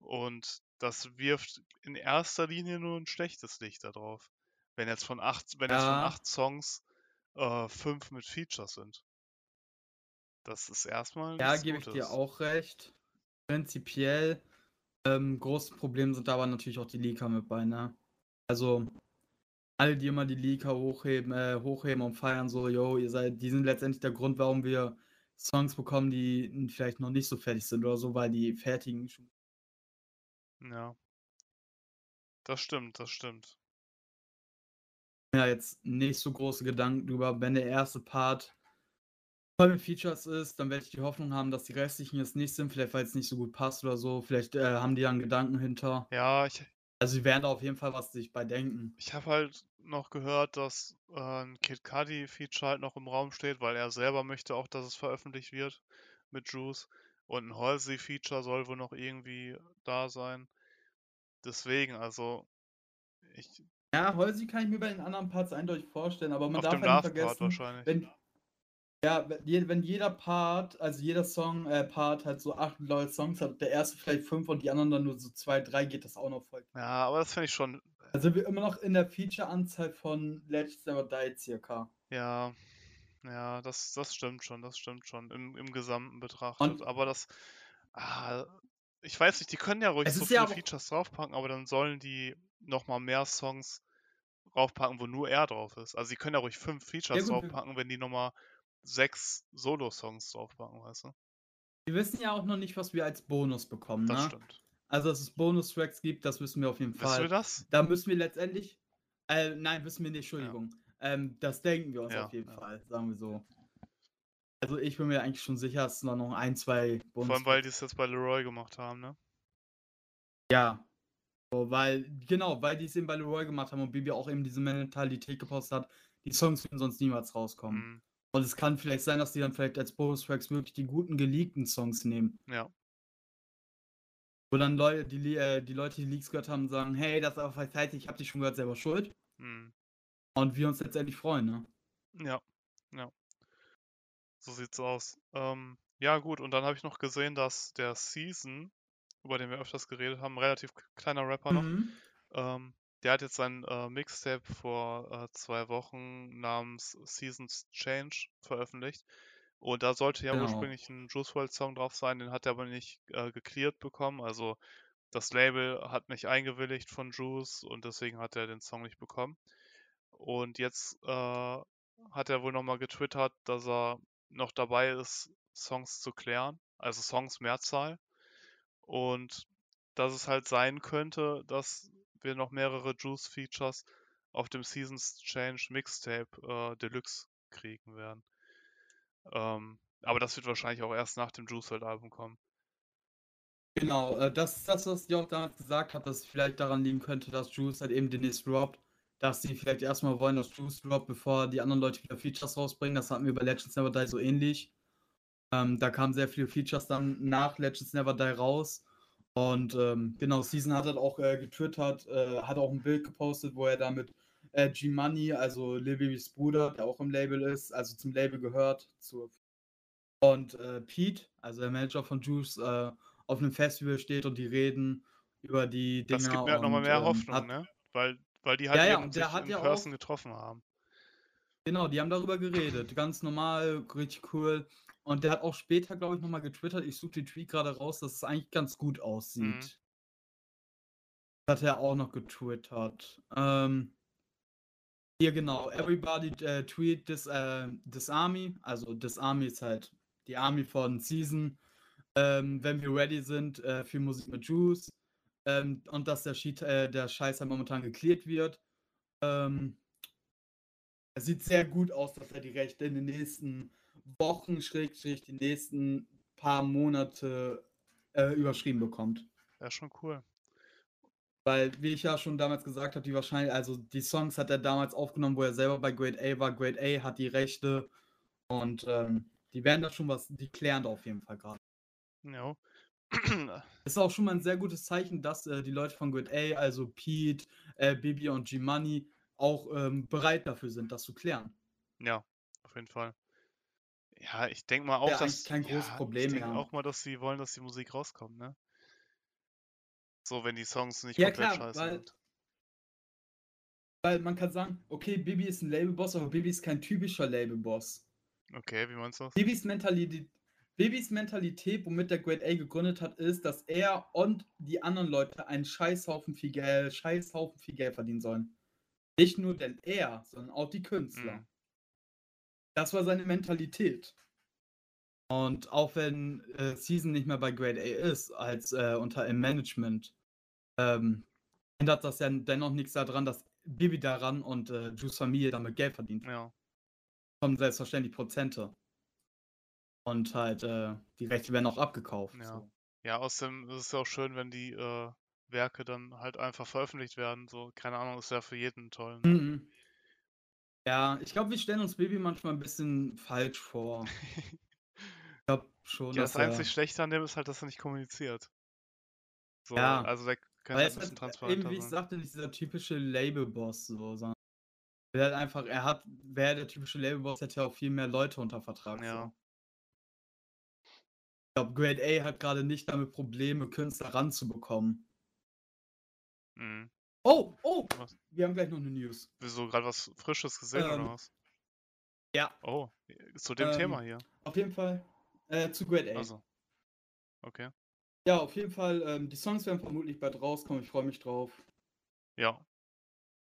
Und das wirft in erster Linie nur ein schlechtes Licht da drauf. Wenn jetzt von acht, wenn jetzt von Ja. acht Songs äh, fünf mit Features sind. Das ist erstmal Ja, gebe ich dir auch recht. Prinzipiell. Ähm, großes Problem sind da aber natürlich auch die Leaker mit bei, ne? Also, alle, die immer die Leaker hochheben, äh, hochheben und feiern, so, yo, ihr seid, die sind letztendlich der Grund, warum wir Songs bekommen, die vielleicht noch nicht so fertig sind oder so, weil die fertigen schon. Ja. Das stimmt, das stimmt. Ja, jetzt nicht so große Gedanken drüber. Wenn der erste Part voll mit Features ist, dann werde ich die Hoffnung haben, dass die restlichen es nicht sind, vielleicht weil es nicht so gut passt oder so. Vielleicht äh, haben die dann Gedanken hinter. Ja, ich, Also, sie werden da auf jeden Fall was sich bei denken. ich habe halt noch gehört, dass äh, ein Kid Cudi-Feature halt noch im Raum steht, weil er selber möchte auch, dass es veröffentlicht wird mit Juice. Und ein Halsey-Feature soll wohl noch irgendwie da sein. Deswegen, also, ich, Ja, Halsey kann ich mir bei den anderen Parts eindeutig vorstellen, aber man auf darf dem halt nicht vergessen, wahrscheinlich. wenn, ja, wenn je- wenn jeder Part, also jeder Song, äh, Part halt so acht neue Songs hat, der erste vielleicht fünf und die anderen dann nur so zwei, drei, geht das auch noch voll. Ja, aber das finde ich schon, Also wir immer noch in der Feature-Anzahl von Legends Never Die circa. ja, ja, das, das stimmt schon, das stimmt schon, im, im Gesamten betrachtet. Und Aber das, ah, ich weiß nicht, die können ja ruhig so viele ja Features draufpacken, aber dann sollen die nochmal mehr Songs draufpacken, wo nur er drauf ist. Also sie können ja ruhig fünf ja Features gut, wir, draufpacken, wenn die nochmal sechs Solo-Songs draufpacken, weißt du? wir wissen ja auch noch nicht, was wir als Bonus bekommen, Das ne? stimmt. Also, dass es Bonus-Tracks gibt, das wissen wir auf jeden Wissen wir Fall. das? Da müssen wir letztendlich, äh, nein, wissen wir nicht, Ja, Entschuldigung. Ähm, das denken wir uns ja, auf jeden ja. Fall, sagen wir so. Also, ich bin mir eigentlich schon sicher, dass da noch ein, 2 Vor allem, weil die es jetzt bei Leroy gemacht haben, ne? Ja. So, weil genau, weil die es eben bei Leroy gemacht haben und Bibi auch eben diese Mentalität gepostet hat, die Songs würden sonst niemals rauskommen. Mhm. Und es kann vielleicht sein, dass die dann vielleicht als Bonus-Tracks wirklich die guten geleakten Songs nehmen. Ja. Wo dann Leute, die, äh, die Leute, die Leaks gehört haben, sagen, hey, das ist der Seite, ich hab dich schon gehört, selber schuld. Mhm. Und wir uns letztendlich freuen, ne? Ja, ja. So sieht's aus. Ähm, ja, gut, und dann habe ich noch gesehen, dass der Season, über den wir öfters geredet haben, ein relativ kleiner Rapper noch, Mhm. ähm, der hat jetzt sein äh, Mixtape vor äh, zwei Wochen namens Seasons Change veröffentlicht. Und da sollte ja Genau. ursprünglich ein Juice WRLD Song drauf sein, den hat er aber nicht äh, gecleared bekommen. Also das Label hat nicht eingewilligt von Juice und deswegen hat er den Song nicht bekommen. Und jetzt äh, hat er wohl nochmal getwittert, dass er noch dabei ist, Songs zu klären, also Songs Mehrzahl. Und dass es halt sein könnte, dass wir noch mehrere Juice-Features auf dem Seasons Change Mixtape äh, Deluxe kriegen werden. Ähm, aber das wird wahrscheinlich auch erst nach dem Juice WRLD Album kommen. Genau, äh, das ist das, was auch damals gesagt habe, dass es vielleicht daran liegen könnte, dass Juice halt eben demnächst droppt. Dass sie vielleicht erstmal wollen, dass Juice droppt, bevor die anderen Leute wieder Features rausbringen. Das hatten wir bei Legends Never Die so ähnlich. Ähm, da kamen sehr viele Features dann nach Legends Never Die raus. Und ähm, genau, Season hat halt auch äh, getwittert, äh, hat auch ein Bild gepostet, wo er da mit äh, G-Money, also Lil Babys Bruder, der auch im Label ist, also zum Label gehört, zur und äh, Pete, also der Manager von Juice, äh, auf einem Festival steht und die reden über die Dinger. Das gibt mir halt nochmal mehr ähm, Hoffnung, hat, ne? Weil, weil die halt Ja, ja, und der hat ja Person auch- getroffen haben. Genau, die haben darüber geredet. Ganz normal, richtig cool. Und der hat auch später, glaube ich, nochmal getwittert. Ich suche den Tweet gerade raus, dass es eigentlich ganz gut aussieht. Mhm. Hat er auch noch getwittert. Ähm, hier genau. Everybody äh, tweet this, äh, this Army. Also this Army ist halt die Army von Season. Ähm, wenn wir ready sind äh, für Musik mit Juice. Ähm, und dass der, Sheet, äh, der Scheiß halt momentan geklärt wird. Ähm, es sieht sehr gut aus, dass er die Rechte in den nächsten Wochen, Schrägstrich, die nächsten paar Monate äh, überschrieben bekommt. Ja, schon cool. Weil, wie ich ja schon damals gesagt habe, die wahrscheinlich, also die Songs hat er damals aufgenommen, wo er selber bei Grade A war. Grade A hat die Rechte und ähm, die werden da schon was, die klären da auf jeden Fall gerade. Ja. Ist auch schon mal ein sehr gutes Zeichen, dass äh, die Leute von Grade A, also Pete, äh, Bibi und G-Money, auch ähm, bereit dafür sind, das zu klären. ja, auf jeden Fall. Ja, ich denke mal auch, Ja, dass. kein großes ja, Problem Ich denke auch mal, dass sie wollen, dass die Musik rauskommt, ne? So, wenn die Songs nicht Ja, komplett klar, scheiße weil- sind. Weil man kann sagen, okay, Bibi ist ein Labelboss, aber Bibi ist kein typischer Labelboss. Okay, wie meinst du das? Bibis Mentalität, Bibis Mentalität, womit der Grade A gegründet hat, ist, dass er und die anderen Leute einen Scheißhaufen viel Geld, Scheißhaufen viel Geld verdienen sollen. Nicht nur denn er, sondern auch die Künstler. Mhm. Das war seine Mentalität. Und auch wenn äh, Season nicht mehr bei Grade A ist, als äh, unter im Management, ähm, ändert das ja dennoch nichts daran, dass Bibi daran und äh, Juice Familie damit Geld verdient Ja, kommen selbstverständlich Prozente. Und halt, äh, die Rechte werden auch abgekauft. Ja. So. ja, außerdem ist es ja auch schön, wenn die äh, Werke dann halt einfach veröffentlicht werden. So, keine Ahnung, ist ja für jeden toll. Ne? Mhm. Ja, ich glaube, wir stellen uns Baby manchmal ein bisschen falsch vor. Ich glaube schon, Ja, das er, einzig Schlechte an dem ist halt, dass er nicht kommuniziert. So, Ja, also der könnte halt ein ist bisschen halt, eben transparenter wie ich sagte, nicht dieser typische Labelboss, so, sondern er hat einfach, er hat, wäre der typische Labelboss, hätte er auch viel mehr Leute unter Vertrag. Ja. So. Ich glaube, Grade A hat gerade nicht damit Probleme, Künstler ranzubekommen. Mhm. Oh, oh, Was? wir haben gleich noch eine News. Wieso gerade was Frisches gesehen Ähm, oder was? Ja, Oh, zu dem ähm, Thema hier. Auf jeden Fall äh, zu Grade A. Also. Okay. Ja, auf jeden Fall. Ähm, die Songs werden vermutlich bald rauskommen. Ich freue mich drauf. Ja.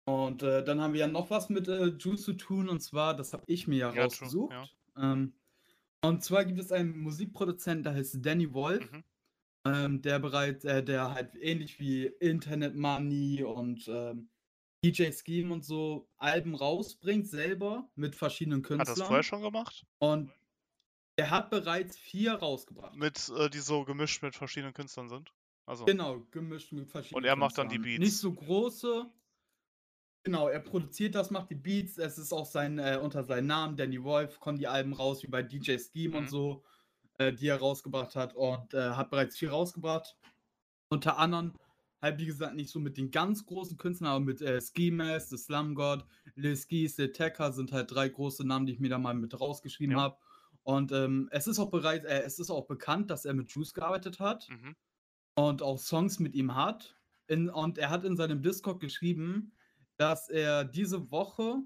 Und äh, dann haben wir ja noch was mit äh, Juice zu tun. Und zwar, das habe ich mir ja, Ja, true, rausgesucht. ja. Ähm, und zwar gibt es einen Musikproduzenten, der heißt Danny Wolf. Mhm. Ähm, der bereits, äh, der halt ähnlich wie Internet Money und ähm, DJ Scheme und so Alben rausbringt selber mit verschiedenen Hat das Künstlern. vorher schon gemacht? Und Er hat bereits vier rausgebracht. Mit, äh, die so gemischt mit verschiedenen Künstlern sind? Also. Genau, gemischt mit verschiedenen Und er macht dann die Künstlern. Beats. Nicht so große. Genau, er produziert das, macht die Beats. Es ist auch sein, äh, unter seinem Namen, Danny Wolf, kommen die Alben raus, wie bei DJ Scheme und Mhm. so, äh, die er rausgebracht hat. Und äh, hat bereits vier rausgebracht. Unter anderem, halt wie gesagt, nicht so mit den ganz großen Künstlern, aber mit äh, Ski Mask, The Slum God, Lil Skis, The Tecker sind halt drei große Namen, die ich mir da mal mit rausgeschrieben Ja. habe. Und ähm, es ist auch bereits, äh, es ist auch bekannt, dass er mit Juice gearbeitet hat Mhm. und auch Songs mit ihm hat. In, und er hat in seinem Discord geschrieben, dass er diese Woche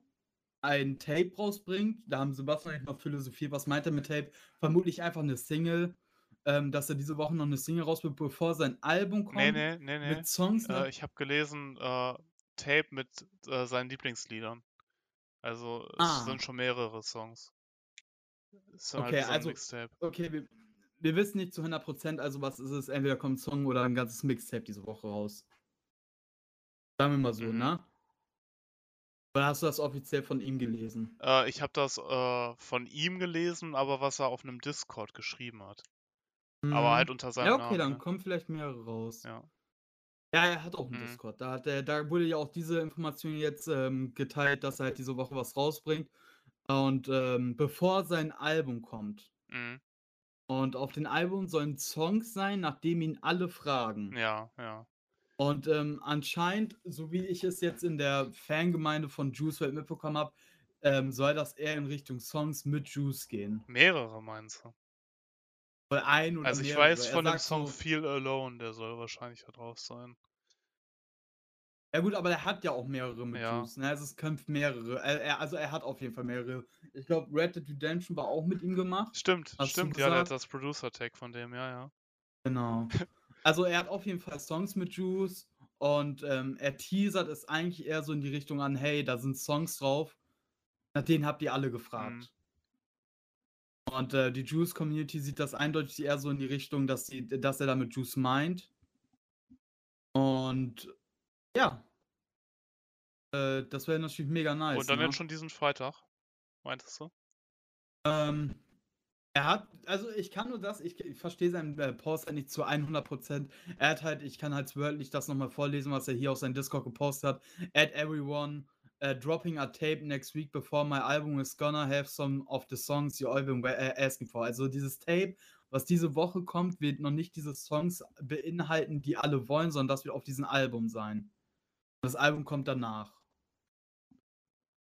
ein Tape rausbringt. Da haben Sebastian und ich noch philosophiert, was meint er mit Tape? Vermutlich einfach eine Single, ähm, dass er diese Woche noch eine Single rausbringt, bevor sein Album kommt. Nee, nee, nee, nee. Mit Songs. nach- Äh, ich habe gelesen, äh, Tape mit äh, seinen Lieblingsliedern. Also es Ah. sind schon mehrere Songs. Es dann Okay, halt also- Mixtape. okay, wir, wir wissen nicht zu 100%, also was ist es? Entweder kommt ein Song oder ein ganzes Mixtape diese Woche raus. Sagen wir mal so, Mhm. ne? Oder hast du das offiziell von ihm gelesen? Äh, ich habe das äh, von ihm gelesen, aber was er auf einem Discord geschrieben hat. Aber Mhm. halt unter seinem Ja, okay, Namen. dann ne? kommen vielleicht mehrere raus. Ja. Ja, er hat auch einen Mhm. Discord. Da, hat er, da wurde ja auch diese Information jetzt ähm, geteilt, dass er halt diese Woche was rausbringt. Und ähm, bevor sein Album kommt. Mhm. Und auf dem Album sollen Songs sein, nachdem ihn alle fragen. Ja, ja. Und ähm, anscheinend, so wie ich es jetzt in der Fangemeinde von Juice WRLD mitbekommen habe, ähm, soll das eher in Richtung Songs mit Juice gehen. Mehrere meinst du? Oder ein oder Also ich mehrere. weiß Er von dem Song so, Feel Alone, der soll wahrscheinlich da drauf sein. Ja gut, aber er hat ja auch mehrere mit Ja. Juice. Ne? Also es kämpft mehrere. Er, er, also er hat auf jeden Fall mehrere. Ich glaube, Red Dead Redemption war auch mit ihm gemacht. Stimmt, stimmt, ja, der hat das Producer-Tag von dem, ja, ja. Genau. Also er hat auf jeden Fall Songs mit Juice und ähm, er teasert es eigentlich eher so in die Richtung an, hey, da sind Songs drauf. Nach denen habt ihr alle gefragt. Mhm. Und äh, die Juice-Community sieht das eindeutig eher so in die Richtung, dass, sie, dass er damit Juice meint. Und ja. Äh, das wäre natürlich mega nice. Und dann ne? jetzt schon diesen Freitag, meintest du? Ähm, er hat, also ich kann nur das, ich, ich verstehe seinen äh, Post halt nicht zu 100%. Er hat halt, ich kann halt wörtlich das nochmal vorlesen, was er hier auf seinem Discord gepostet hat. Add everyone, uh, dropping a tape next week before my album is gonna have some of the songs you all been äh, asking for. Also dieses Tape, was diese Woche kommt, wird noch nicht diese Songs beinhalten, die alle wollen, sondern das wird auf diesem Album sein. Das Album kommt danach.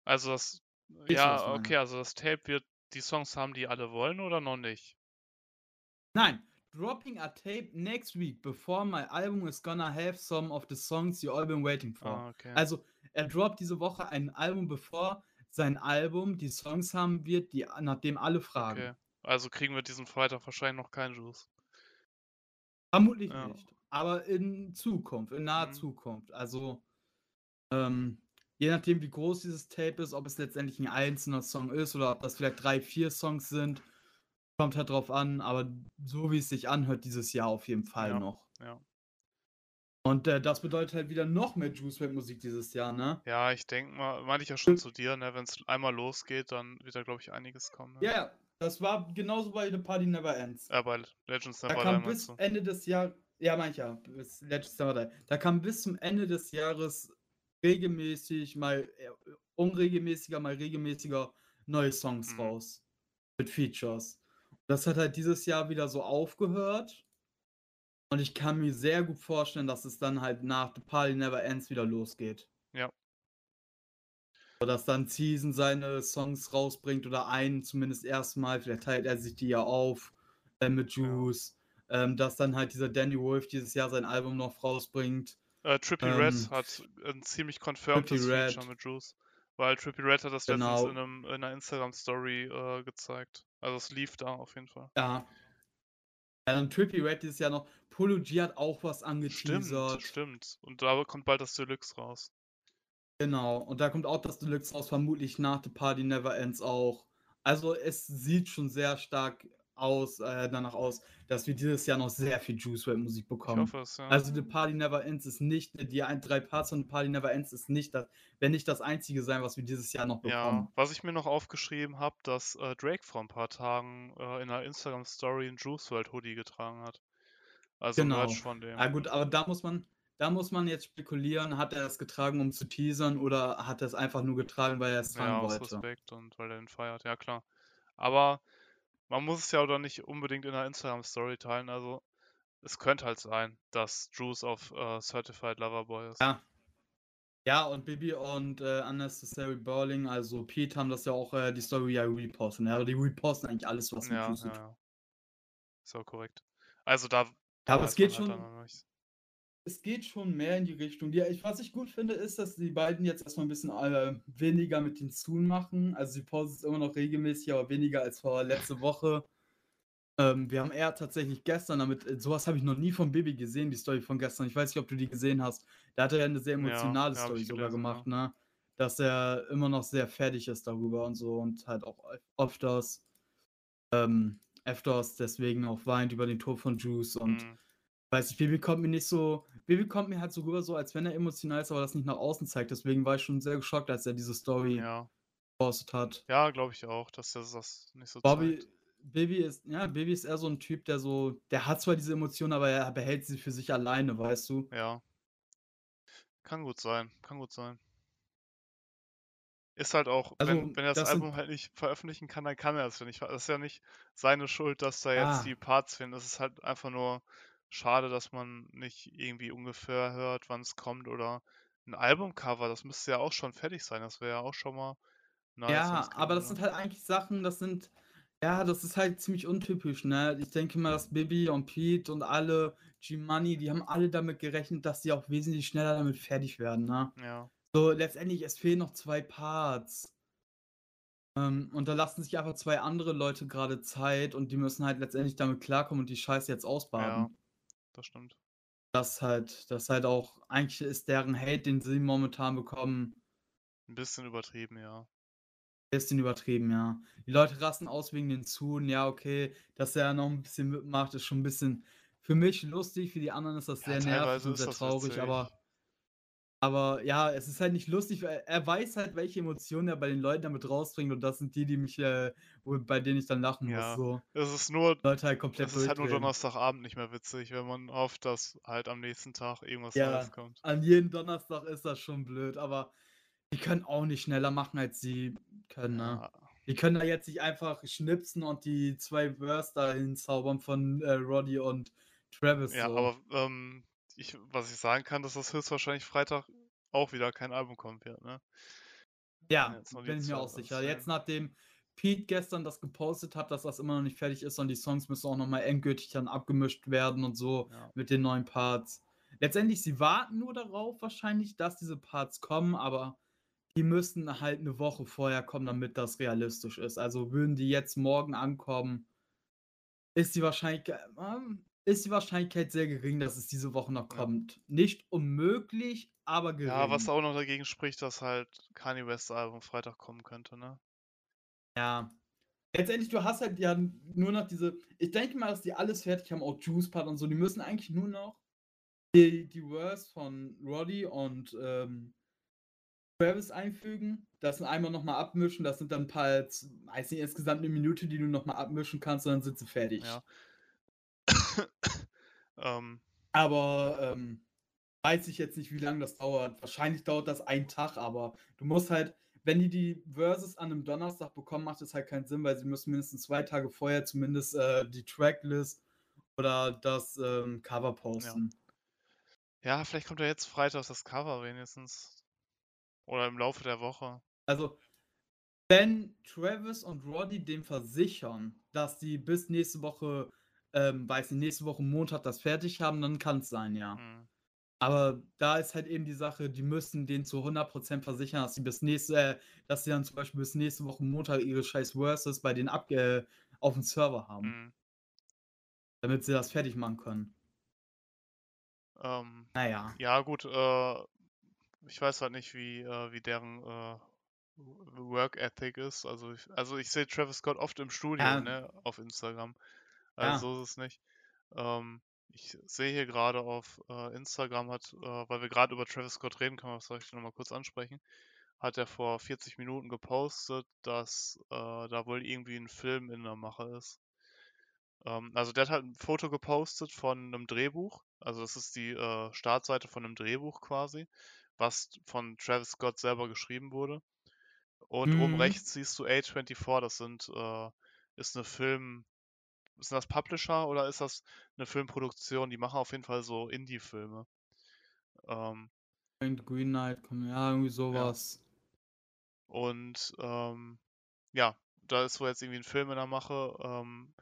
Also das, ich ja, okay, also das Tape wird die Songs haben, die alle wollen oder noch nicht? Nein, dropping a tape next week before my album is gonna have some of the songs you all been waiting for. Ah, okay. Also, er droppt diese Woche ein Album, bevor sein Album die Songs haben wird, die nach dem alle fragen. Okay. Also kriegen wir diesen Freitag wahrscheinlich noch keinen Juice. Vermutlich Ja. nicht. Aber in Zukunft, in naher Mhm. Zukunft. Also, ähm, je nachdem, wie groß dieses Tape ist, ob es letztendlich ein einzelner Song ist oder ob das vielleicht drei, vier Songs sind, kommt halt drauf an. Aber so wie es sich anhört, dieses Jahr auf jeden Fall Ja. noch. Ja. Und äh, das bedeutet halt wieder noch mehr Juice WRLD Musik dieses Jahr, ne? Ja, ich denke mal, meinte ich ja schon zu dir, ne, wenn es einmal losgeht, dann wird da, glaube ich, einiges kommen. Ne? Ja, ja, das war genauso bei The Party Never Ends. Äh, bei Legends Da Never Die kam bis? Ende des Jahres, ja, ja, bis letztes Jahr da. Da kam bis zum Ende des Jahres regelmäßig, mal äh, unregelmäßiger, mal regelmäßiger neue Songs Mhm. raus. Mit Features. Das hat halt dieses Jahr wieder so aufgehört. Und ich kann mir sehr gut vorstellen, dass es dann halt nach The Party Never Ends wieder losgeht. Ja. Dass dann Season seine Songs rausbringt oder einen zumindest erstmal, vielleicht teilt er sich die ja auf äh, mit Ja. Juice. Ähm, dass dann halt dieser Danny Wolf dieses Jahr sein Album noch rausbringt. Äh, Trippy Red Ähm, hat ein ziemlich Redd. Feature mit Juice. Weil Trippy Red hat das Genau. letztens in, einem, in einer Instagram-Story äh, gezeigt. Also es lief da auf jeden Fall. Ja. Ja, dann Trippy Red dieses Jahr noch. Polo G hat auch was Stimmt, angeteasert. stimmt. Und da kommt bald das Deluxe raus. Genau. Und da kommt auch das Deluxe raus, vermutlich nach The Party Never Ends auch. Also es sieht schon sehr stark aus, äh, danach aus, dass wir dieses Jahr noch sehr viel Juice WRLD Musik Ich bekommen. hoffe es, ja. Also The Party Never Ends ist nicht, die ein, drei Parts von The Party Never Ends ist nicht das, wenn nicht das einzige sein, was wir dieses Jahr noch Ja, bekommen. was ich mir noch aufgeschrieben habe, dass äh, Drake vor ein paar Tagen äh, in einer Instagram-Story ein Juice WRLD Hoodie getragen hat. Also Genau. Merch von dem. Ja gut, aber da muss man, da muss man jetzt spekulieren, hat er das getragen, um zu teasern oder hat er es einfach nur getragen, weil er es Ja, tragen aus wollte? Respekt und weil er ihn feiert, ja klar. Aber man muss es ja auch nicht unbedingt in einer Instagram-Story teilen. Also es könnte halt sein, dass Juice auf äh, Certified Lover Boy ist. Ja. Ja, und Bibi und äh, Unnecessary Bowling, also Pete, haben das ja auch äh, die Story ja reposten. Ja, die reposten eigentlich alles, was mit Ja, zu ja, ja. Ist auch korrekt. Also da, Ja, aber es geht halt schon-. Es geht schon mehr in die Richtung. Die, was ich gut finde, ist, dass die beiden jetzt erstmal ein bisschen äh, weniger mit den Zoom machen. Also sie posten es immer noch regelmäßig, aber weniger als vor letzte Woche. Ähm, wir haben eher tatsächlich gestern damit, äh, sowas habe ich noch nie von Bibi gesehen, die Story von gestern. Ich weiß nicht, ob du die gesehen hast. Da hat er ja eine sehr Ja, emotionale ja, Story sogar gelesen, gemacht, ne? Dass er immer noch sehr fertig ist darüber und so und halt auch öfters, ähm, öfters deswegen auch weint über den Tod von Juice und Mhm. weiß ich, Baby kommt mir nicht so, Baby kommt mir halt so rüber, so als wenn er emotional ist, aber das nicht nach außen zeigt. Deswegen war ich schon sehr geschockt, als er diese Story Ja, hat. ja glaube ich auch, dass der das nicht so Bobby, zeigt. Baby ist, ja, Baby ist eher so ein Typ, der so, der hat zwar diese Emotionen, aber er behält sie für sich alleine, weißt du? Ja. Kann gut sein, kann gut sein. Ist halt auch, Also, wenn, wenn er das, das Album halt nicht veröffentlichen kann, dann kann er es ja nicht. Das ist ja nicht seine Schuld, dass da jetzt Ja. die Parts fehlen. Das ist halt einfach nur schade, dass man nicht irgendwie ungefähr hört, wann es kommt oder ein Albumcover, das müsste ja auch schon fertig sein. Das wäre ja auch schon mal nice. ja, aber das sind halt eigentlich Sachen, das sind, ja, das ist halt ziemlich untypisch, ne? Ich denke mal, dass Bibi und Pete und alle, G-Money, die haben alle damit gerechnet, dass die auch wesentlich schneller damit fertig werden, ne? Ja, So, letztendlich, es fehlen noch zwei Parts. Ähm, und da lassen sich einfach zwei andere Leute gerade Zeit und die müssen halt letztendlich damit klarkommen und die Scheiße jetzt ausbaden. Das stimmt. Das halt, das halt auch, eigentlich ist deren Hate, den sie momentan bekommen, Ein bisschen übertrieben, ja. bisschen übertrieben, ja. Die Leute rasten aus wegen den Zun, ja, okay, dass er noch ein bisschen mitmacht, ist schon ein bisschen für mich lustig, für die anderen ist das Ja, sehr nervig und sehr traurig, witzig. aber aber ja, es ist halt nicht lustig, weil er weiß halt, welche Emotionen er bei den Leuten damit rausbringt und das sind die, die mich, äh, bei denen ich dann lachen Ja, muss. So, Es ist nur, Leute halt komplett es ist halt nur. Donnerstagabend nicht mehr witzig, wenn man hofft, dass halt am nächsten Tag irgendwas Ja. Neues kommt. An jedem Donnerstag ist das schon blöd, aber die können auch nicht schneller machen, als sie können, ne? Ja, Die können da jetzt nicht einfach schnipsen und die zwei Verse da hinzaubern von äh, Roddy und Travis. ja so. aber ähm, ich, was ich sagen kann, dass das höchstwahrscheinlich Freitag auch wieder kein Album kommen wird, ne? Ja, bin ich mir auch sicher. rausnehmen. Jetzt nachdem Pete gestern das gepostet hat, dass das immer noch nicht fertig ist und die Songs müssen auch nochmal endgültig dann abgemischt werden und so Ja. mit den neuen Parts. Letztendlich, sie warten nur darauf wahrscheinlich, dass diese Parts kommen, aber die müssen halt eine Woche vorher kommen, damit das realistisch ist. Also würden die jetzt morgen ankommen, ist die Wahrscheinlichkeit, ähm, ist die Wahrscheinlichkeit sehr gering, dass es diese Woche noch Ja. kommt. Nicht unmöglich, aber gering. Ja, was auch noch dagegen spricht, dass halt Kanye West Album Freitag kommen könnte, ne? Ja. Letztendlich, du hast halt ja nur noch diese. Ich denke mal, dass die alles fertig haben, auch Juice Part und so. Die müssen eigentlich nur noch die, die Words von Roddy und ähm, Travis einfügen. Das einmal nochmal abmischen. Das sind dann ein paar, weiß nicht, insgesamt eine Minute, die du nochmal abmischen kannst und dann sind sie fertig. Ja. Ähm, Aber ähm, weiß ich jetzt nicht, wie lange das dauert. Wahrscheinlich dauert das einen Tag, aber du musst halt, wenn die die Verses an einem Donnerstag bekommen, macht es halt keinen Sinn, weil sie müssen mindestens zwei Tage vorher zumindest äh, die Tracklist oder das ähm, Cover posten. ja, vielleicht kommt ja jetzt Freitag das Cover wenigstens. Oder im Laufe der Woche. Also, wenn Travis und Roddy dem versichern, dass die bis nächste Woche, ähm, weiß nicht, nächste Woche Montag das fertig haben, dann kann es sein, ja. Hm. Aber da ist halt eben die Sache, die müssen den zu 100% versichern, dass sie bis nächste, äh, dass sie dann zum Beispiel bis nächste Woche Montag ihre scheiß Verses bei denen ab, äh, auf dem Server haben, Hm. damit sie das fertig machen können. Ähm, Naja. ja, gut, äh, ich weiß halt nicht, wie, äh, wie deren äh, Work Ethic ist. Also ich, also ich sehe Travis Scott oft im Studio, Ja. ne, auf Instagram. Also so ist es nicht. Ähm, ich sehe hier gerade auf äh, Instagram hat, äh, weil wir gerade über Travis Scott reden, kann man das vielleicht nochmal kurz ansprechen, hat er vor 40 Minuten gepostet, dass äh, da wohl irgendwie ein Film in der Mache ist. Ähm, also der hat halt ein Foto gepostet von einem Drehbuch. Also das ist die äh, Startseite von einem Drehbuch quasi, was von Travis Scott selber geschrieben wurde. Und oben Mhm. rechts siehst du A24, das sind, äh, ist eine Film, sind das Publisher oder ist das eine Filmproduktion? Die machen auf jeden Fall so Indie-Filme. Ähm, Green Knight, ja, irgendwie ja. sowas. Und ähm, ja, da ist wohl jetzt irgendwie ein Film in der Mache. Ähm,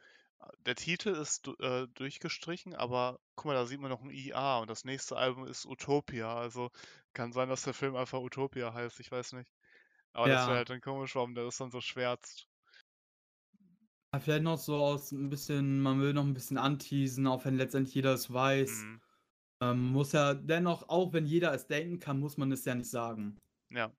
der Titel ist äh, durchgestrichen, aber guck mal, da sieht man noch ein IA und das nächste Album ist Utopia. Also kann sein, dass der Film einfach Utopia heißt, ich weiß nicht. Aber das wäre Ja. halt dann komisch, warum der das dann so schwärzt. Ja, Vielleicht noch so aus ein bisschen, man will noch ein bisschen anteasen, auch wenn letztendlich jeder es weiß. Mhm. Ähm, muss ja dennoch, auch wenn jeder es denken kann, muss man es ja nicht sagen. Ja.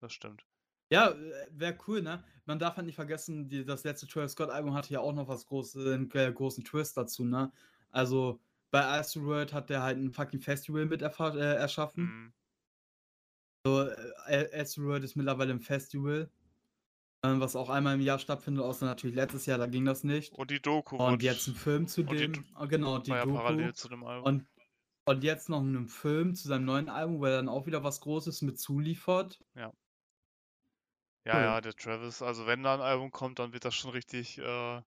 Das stimmt. Ja, wäre cool, ne? Man darf halt nicht vergessen, die, das letzte Travis Scott-Album hatte ja auch noch was großes, einen äh, großen Twist dazu, ne? Also bei Astroworld hat der halt ein fucking Festival mit äh, erschaffen. Mhm. So, äh, Astroworld ist mittlerweile ein Festival, ähm, was auch einmal im Jahr stattfindet, außer natürlich letztes Jahr, da ging das nicht. Und die Doku Und jetzt ein Film zu die dem, Do- ah, genau, die ja Doku. parallel zu dem Album. Und, und jetzt noch einen Film zu seinem neuen Album, wo er dann auch wieder was Großes mit zuliefert. Ja, Cool. ja, der Travis, also wenn da ein Album kommt, dann wird das schon richtig äh,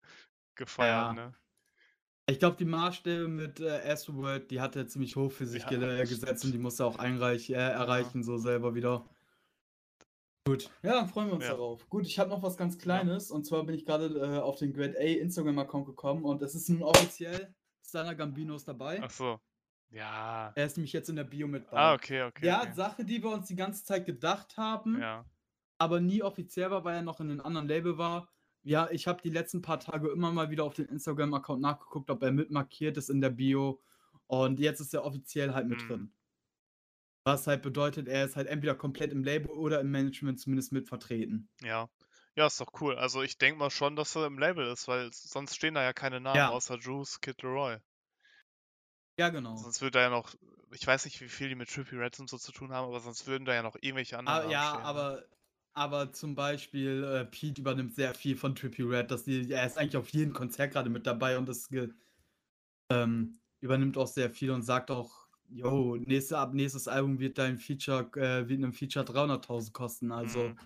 gefeiert, Ja. ne? Ich glaube, die Maßstäbe mit äh, Astroworld, die hat er ziemlich hoch für sich Ja, ge äh, gesetzt und die muss er auch einreich, äh, erreichen, so selber wieder. Gut, ja, dann freuen wir uns Ja. darauf. Gut, ich habe noch was ganz Kleines und zwar bin ich gerade äh, auf den Grade A Instagram-Account gekommen und es ist nun offiziell Stunner Gambino ist dabei. Ach so. Ja. Er ist nämlich jetzt in der Bio mit bei. Ah, okay, okay. ja, okay. Sache, die wir uns die ganze Zeit gedacht haben, Ja. aber nie offiziell war, weil er noch in einem anderen Label war. Ja, ich habe die letzten paar Tage immer mal wieder auf den Instagram-Account nachgeguckt, ob er mit markiert ist in der Bio. Und jetzt ist er offiziell halt mit Mhm. drin. Was halt bedeutet, er ist halt entweder komplett im Label oder im Management zumindest mit vertreten. Ja. Ja, ist doch cool. Also ich denke mal schon, dass er im Label ist, weil sonst stehen da ja keine Namen Ja. außer Juice, Kid Leroy. Ja, genau. Sonst würde da ja noch, ich weiß nicht, wie viel die mit Trippie Reds und so zu tun haben, aber sonst würden da ja noch irgendwelche anderen Ah, Namen ja, stehen. ne? aber, aber zum Beispiel äh, Pete übernimmt sehr viel von Trippy Red. Dass die, er ist eigentlich auf jedem Konzert gerade mit dabei und das ähm, übernimmt auch sehr viel und sagt auch, yo, nächste, ab nächstes Album wird dein Feature, äh, wird einem Feature 300.000 kosten. Also, Mhm.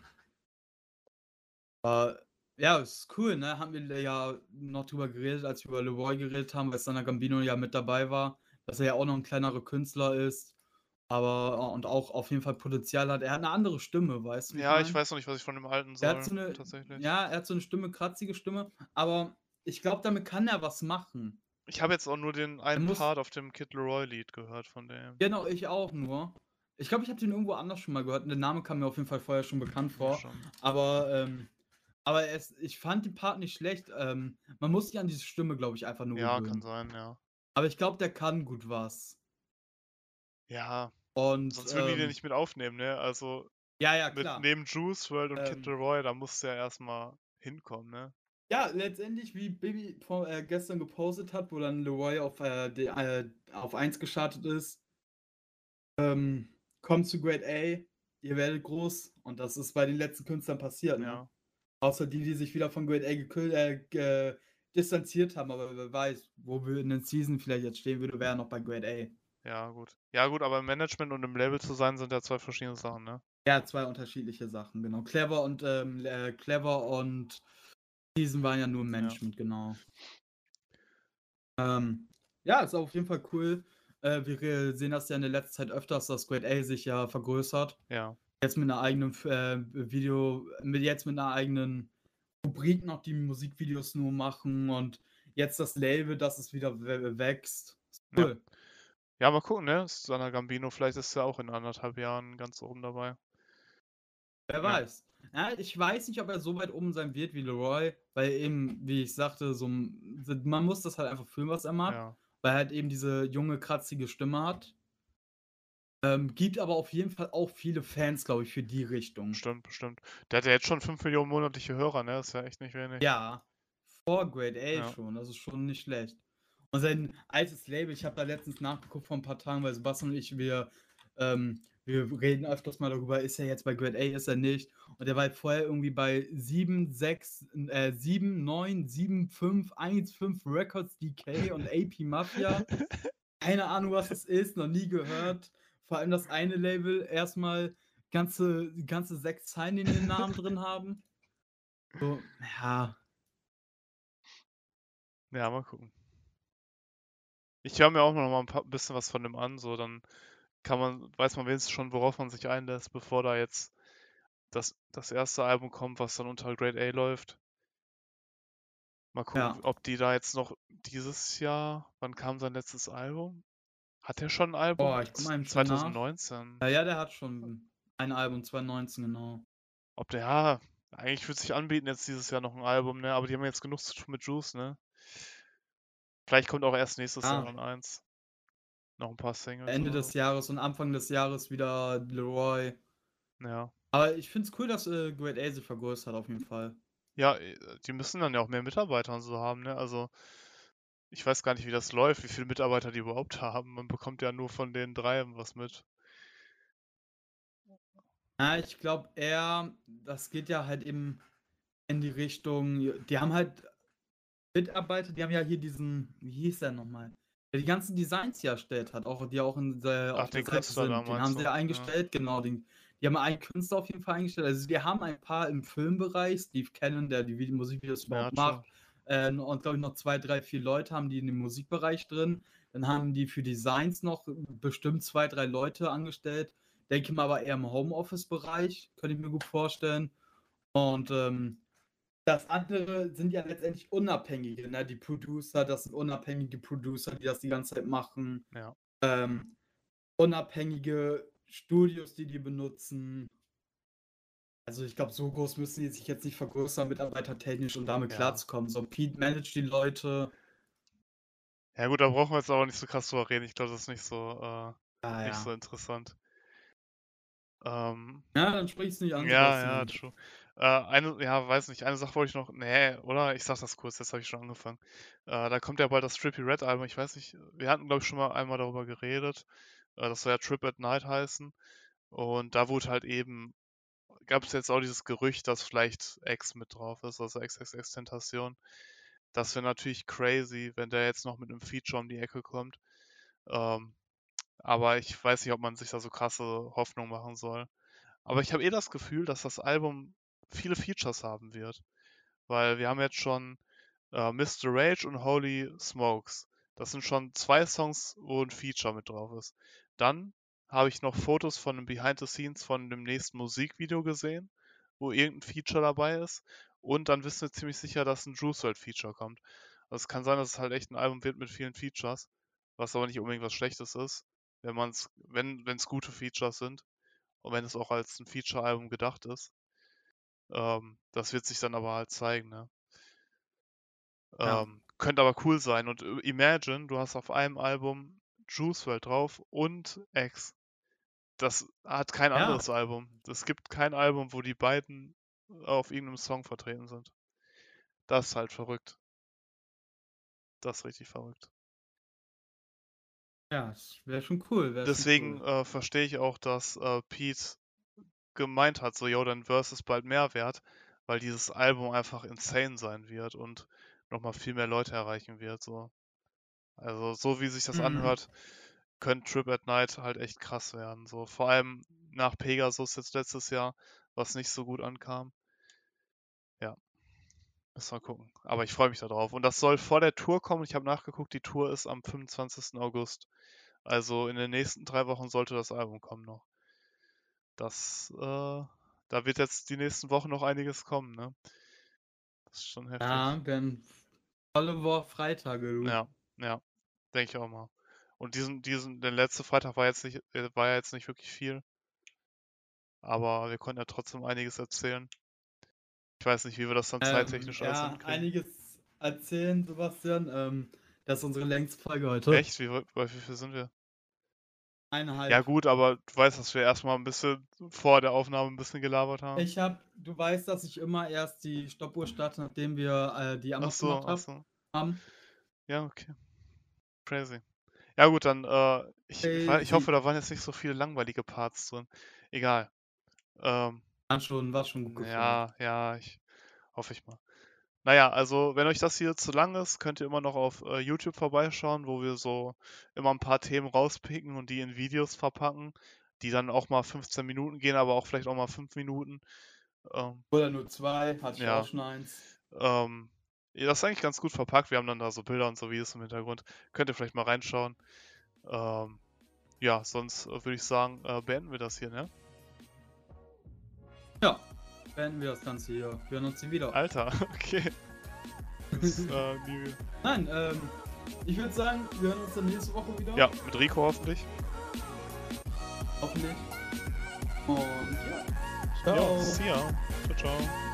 äh, ja, ist cool, ne? Haben wir ja noch drüber geredet, als wir über Leroy geredet haben, weil Sana Gambino ja mit dabei war, dass er ja auch noch ein kleinerer Künstler ist. Aber äh, und auch auf jeden Fall Potenzial hat. Er hat eine andere Stimme, weißt du? Ja, ich weiß noch nicht, was ich von dem alten soll, hat so eine, tatsächlich. ja, er hat so eine Stimme, kratzige Stimme, aber ich glaube, damit kann er was machen. Ich habe jetzt auch nur den einen muss, Part auf dem Kid Leroy-Lied gehört von dem. genau, ich auch nur. Ich glaube, ich habe den irgendwo anders schon mal gehört und der Name kam mir auf jeden Fall vorher schon bekannt vor. schon. Aber, ähm, aber es, ich fand den Part nicht schlecht. Ähm, man muss sich an diese Stimme, glaube ich, einfach nur Ja, kann gewöhnen. sein, ja. Aber ich glaube, der kann gut was. Ja, Und, sonst würden die den ähm, nicht mit aufnehmen, ne? Also ja, ja, mit klar. neben Juice World und Kid Ähm, Leroy, da musst du ja erstmal hinkommen, ne? Ja, letztendlich, wie Baby vor, äh, gestern gepostet hat, wo dann Leroy auf, äh, die, äh, auf 1 gestartet ist. Ähm, kommt zu Grade A, ihr werdet groß. Und das ist bei den letzten Künstlern passiert, ne? Ja. Außer die, die sich wieder von Grade A äh, distanziert haben. Aber wer weiß, wo wir in den Season vielleicht jetzt stehen würde, wäre noch bei Grade A. Ja, gut. Ja, gut, aber im Management und im Label zu sein, sind ja zwei verschiedene Sachen, ne? Ja, zwei unterschiedliche Sachen, genau. Clever und ähm, äh, Clever und Season waren ja nur im Ja. Management, genau. Ähm, ja, ist auf jeden Fall cool. Äh, wir sehen das ja in der letzten Zeit öfters, dass Grade A sich ja vergrößert. Ja. Jetzt mit einer eigenen äh, Video, mit jetzt mit einer eigenen Rubrik noch die Musikvideos nur machen und jetzt das Label, dass es wieder wächst. Ist Ja. Cool. Ja, mal gucken, ne? Sana Gambino, vielleicht ist er auch in anderthalb Jahren ganz oben dabei. Wer Ja. weiß. Ja, ich weiß nicht, ob er so weit oben sein wird wie Leroy, weil eben, wie ich sagte, so, man muss das halt einfach fühlen, was er macht, Ja. weil er halt eben diese junge, kratzige Stimme hat. Ähm, gibt aber auf jeden Fall auch viele Fans, glaube ich, für die Richtung. Bestimmt, bestimmt. Der hat ja jetzt schon 5 Millionen monatliche Hörer, ne? Das ist ja echt nicht wenig. Ja, vor Grade A Ja. schon, das ist schon nicht schlecht. Und sein altes Label, ich habe da letztens nachgeguckt vor ein paar Tagen, weil Sebastian und ich, wir, ähm, wir reden öfters mal darüber, ist er jetzt bei Grade A, ist er nicht. Und der war halt vorher irgendwie bei 7, 6, äh, 7, 9, 7, 5, 1, 5 Records DK und AP Mafia. Keine Ahnung, was das ist, noch nie gehört. Vor allem das eine Label erstmal ganze, ganze sechs Zeilen in den Namen drin haben. So, ja. Ja, mal gucken. Ich höre mir auch noch mal ein paar, bisschen was von dem an, so dann kann man, weiß man wenigstens schon, worauf man sich einlässt, bevor da jetzt das, das erste Album kommt, was dann unter Grade A läuft. Mal gucken, Ja. ob die da jetzt noch dieses Jahr, wann kam sein letztes Album? Hat er schon ein Album? Boah, ich eben schon nach. 2019. Ja, ja, der hat schon ein Album 2019, genau. Ob der, ja, eigentlich würde sich anbieten, jetzt dieses Jahr noch ein Album, ne? Aber die haben jetzt genug zu tun mit Juice, ne? Vielleicht kommt auch erst nächstes Jahr Ah. noch eins. Noch ein paar Singles. Ende oder des. Jahres und Anfang des Jahres wieder Leroy. Ja. Aber ich finde es cool, dass äh, Great A sich vergrößert, auf jeden Fall. Ja, äh, die müssen dann ja auch mehr Mitarbeiter und so haben, ne? Also, ich weiß gar nicht, wie das läuft, wie viele Mitarbeiter die überhaupt haben. Man bekommt ja nur von den drei was mit. Ja, ich glaube eher, das geht ja halt eben in die Richtung, die haben halt Mitarbeiter, die haben ja hier diesen, wie hieß der nochmal? Der die ganzen Designs hier erstellt hat, auch die auch in der, Ach, auf der Seite sind. Den haben sie Ja. eingestellt, genau. Den, die haben einen Künstler auf jeden Fall eingestellt. Also wir haben ein paar im Filmbereich, Steve Cannon, der die Video Musikvideos Ja, überhaupt true. macht. Äh, und glaube ich noch zwei, drei, vier Leute haben die in dem Musikbereich drin. Dann haben die für Designs noch bestimmt zwei, drei Leute angestellt. Denke mal aber eher im Homeoffice-Bereich, könnte ich mir gut vorstellen. Und ähm, das andere sind ja letztendlich Unabhängige, ne? Die Producer, das sind unabhängige Producer, die das die ganze Zeit machen. Ja. Ähm, unabhängige Studios, die die benutzen. Also ich glaube, so groß müssen die sich jetzt nicht vergrößern, mitarbeitertechnisch, um damit Ja. klarzukommen. So, Pete managt die Leute. Ja gut, da brauchen wir jetzt auch nicht so krass drüber reden. Ich glaube, das ist nicht so, äh, Ah, nicht ja. so interessant. Ähm, ja, dann sprichst du nicht an. ja, ja, true. Äh, eine, ja, weiß nicht, eine Sache wollte ich noch, nee, oder? Ich sag das kurz, jetzt habe ich schon angefangen. Äh, da kommt ja bald das Trippy Red Album, ich weiß nicht, wir hatten, glaube ich, schon mal einmal darüber geredet. Äh, das soll ja Trip at Night heißen. Und da wurde halt eben, gab es jetzt auch dieses Gerücht, dass vielleicht X mit drauf ist, also XXX Tentation. Das wäre natürlich crazy, wenn der jetzt noch mit einem Feature um die Ecke kommt. Ähm, aber ich weiß nicht, ob man sich da so krasse Hoffnung machen soll. Aber ich habe eh das Gefühl, dass das Album viele Features haben wird. Weil wir haben jetzt schon äh, Mr. Rage und Holy Smokes. Das sind schon zwei Songs, wo ein Feature mit drauf ist. Dann habe ich noch Fotos von dem Behind the Scenes von dem nächsten Musikvideo gesehen, wo irgendein Feature dabei ist. Und dann wissen wir ziemlich sicher, dass ein Juice WRLD Feature kommt. Also es kann sein, dass es halt echt ein Album wird mit vielen Features, was aber nicht unbedingt was Schlechtes ist, wenn man es, wenn es gute Features sind und wenn es auch als ein Feature-Album gedacht ist. Ähm, das wird sich dann aber halt zeigen, ne? Ja. Ähm, könnte aber cool sein. Und äh, imagine, du hast auf einem Album Juice WRLD drauf und X. Das hat kein Ja. anderes Album. Es gibt kein Album, wo die beiden auf irgendeinem Song vertreten sind. Das ist halt verrückt. Das ist richtig verrückt. Ja, das wäre schon cool. Wär Deswegen cool. äh, verstehe ich auch, dass äh, Pete gemeint hat, so, yo, dein Verse ist bald mehr wert, weil dieses Album einfach insane sein wird und nochmal viel mehr Leute erreichen wird. So. Also, so wie sich das Mhm. anhört, könnte Trip at Night halt echt krass werden. So, vor allem nach Pegasus jetzt letztes Jahr, was nicht so gut ankam. Ja. Müssen wir gucken. Aber ich freue mich darauf. Und das soll vor der Tour kommen. Ich habe nachgeguckt, die Tour ist am 25. August. Also in den nächsten drei Wochen sollte das Album kommen noch. Das, äh, da wird jetzt die nächsten Wochen noch einiges kommen, ne? Das ist schon heftig. Ja, werden volle Woche Freitage, du. Ja, ja, denke ich auch mal. Und diesen, diesen, der letzte Freitag war jetzt nicht, äh, war ja jetzt nicht wirklich viel. Aber wir konnten ja trotzdem einiges erzählen. Ich weiß nicht, wie wir das dann Ähm, zeittechnisch alles ja, hinkriegen. einiges erzählen, Sebastian. Ähm, das ist unsere längste Folge heute. Echt? Wie, bei wie viel sind wir? Eineinhalb. Ja gut, aber du weißt, dass wir erstmal ein bisschen vor der Aufnahme ein bisschen gelabert haben. Ich hab, du weißt, dass ich immer erst die Stoppuhr starte, nachdem wir äh, die Anruf so, gemacht so. haben. Ja, okay. Crazy. Ja gut, dann, äh, ich, wei- ich hoffe, da waren jetzt nicht so viele langweilige Parts drin. Egal. Ähm, War schon, war schon gut ja, ja, ich hoffe ich mal. Naja, also wenn euch das hier zu lang ist, könnt ihr immer noch auf äh, YouTube vorbeischauen, wo wir so immer ein paar Themen rauspicken und die in Videos verpacken, die dann auch mal 15 Minuten gehen, aber auch vielleicht auch mal 5 Minuten. Ähm, Oder nur zwei, hatte ich Ja. auch schon eins. ähm, ja, das ist eigentlich ganz gut verpackt. Wir haben dann da so Bilder und so Videos im Hintergrund. Könnt ihr vielleicht mal reinschauen. Ähm, ja, sonst äh, würde ich sagen, äh, beenden wir das hier, ne? Ja, beenden wir das Ganze hier. Wir hören uns hier wieder. Alter, okay. Bis, äh. Nein, ähm, ich würde sagen, wir hören uns dann nächste Woche wieder. Ja, mit Rico hoffentlich. Hoffentlich. Und ja. Ciao. Ja, see ya. Ciao, ciao.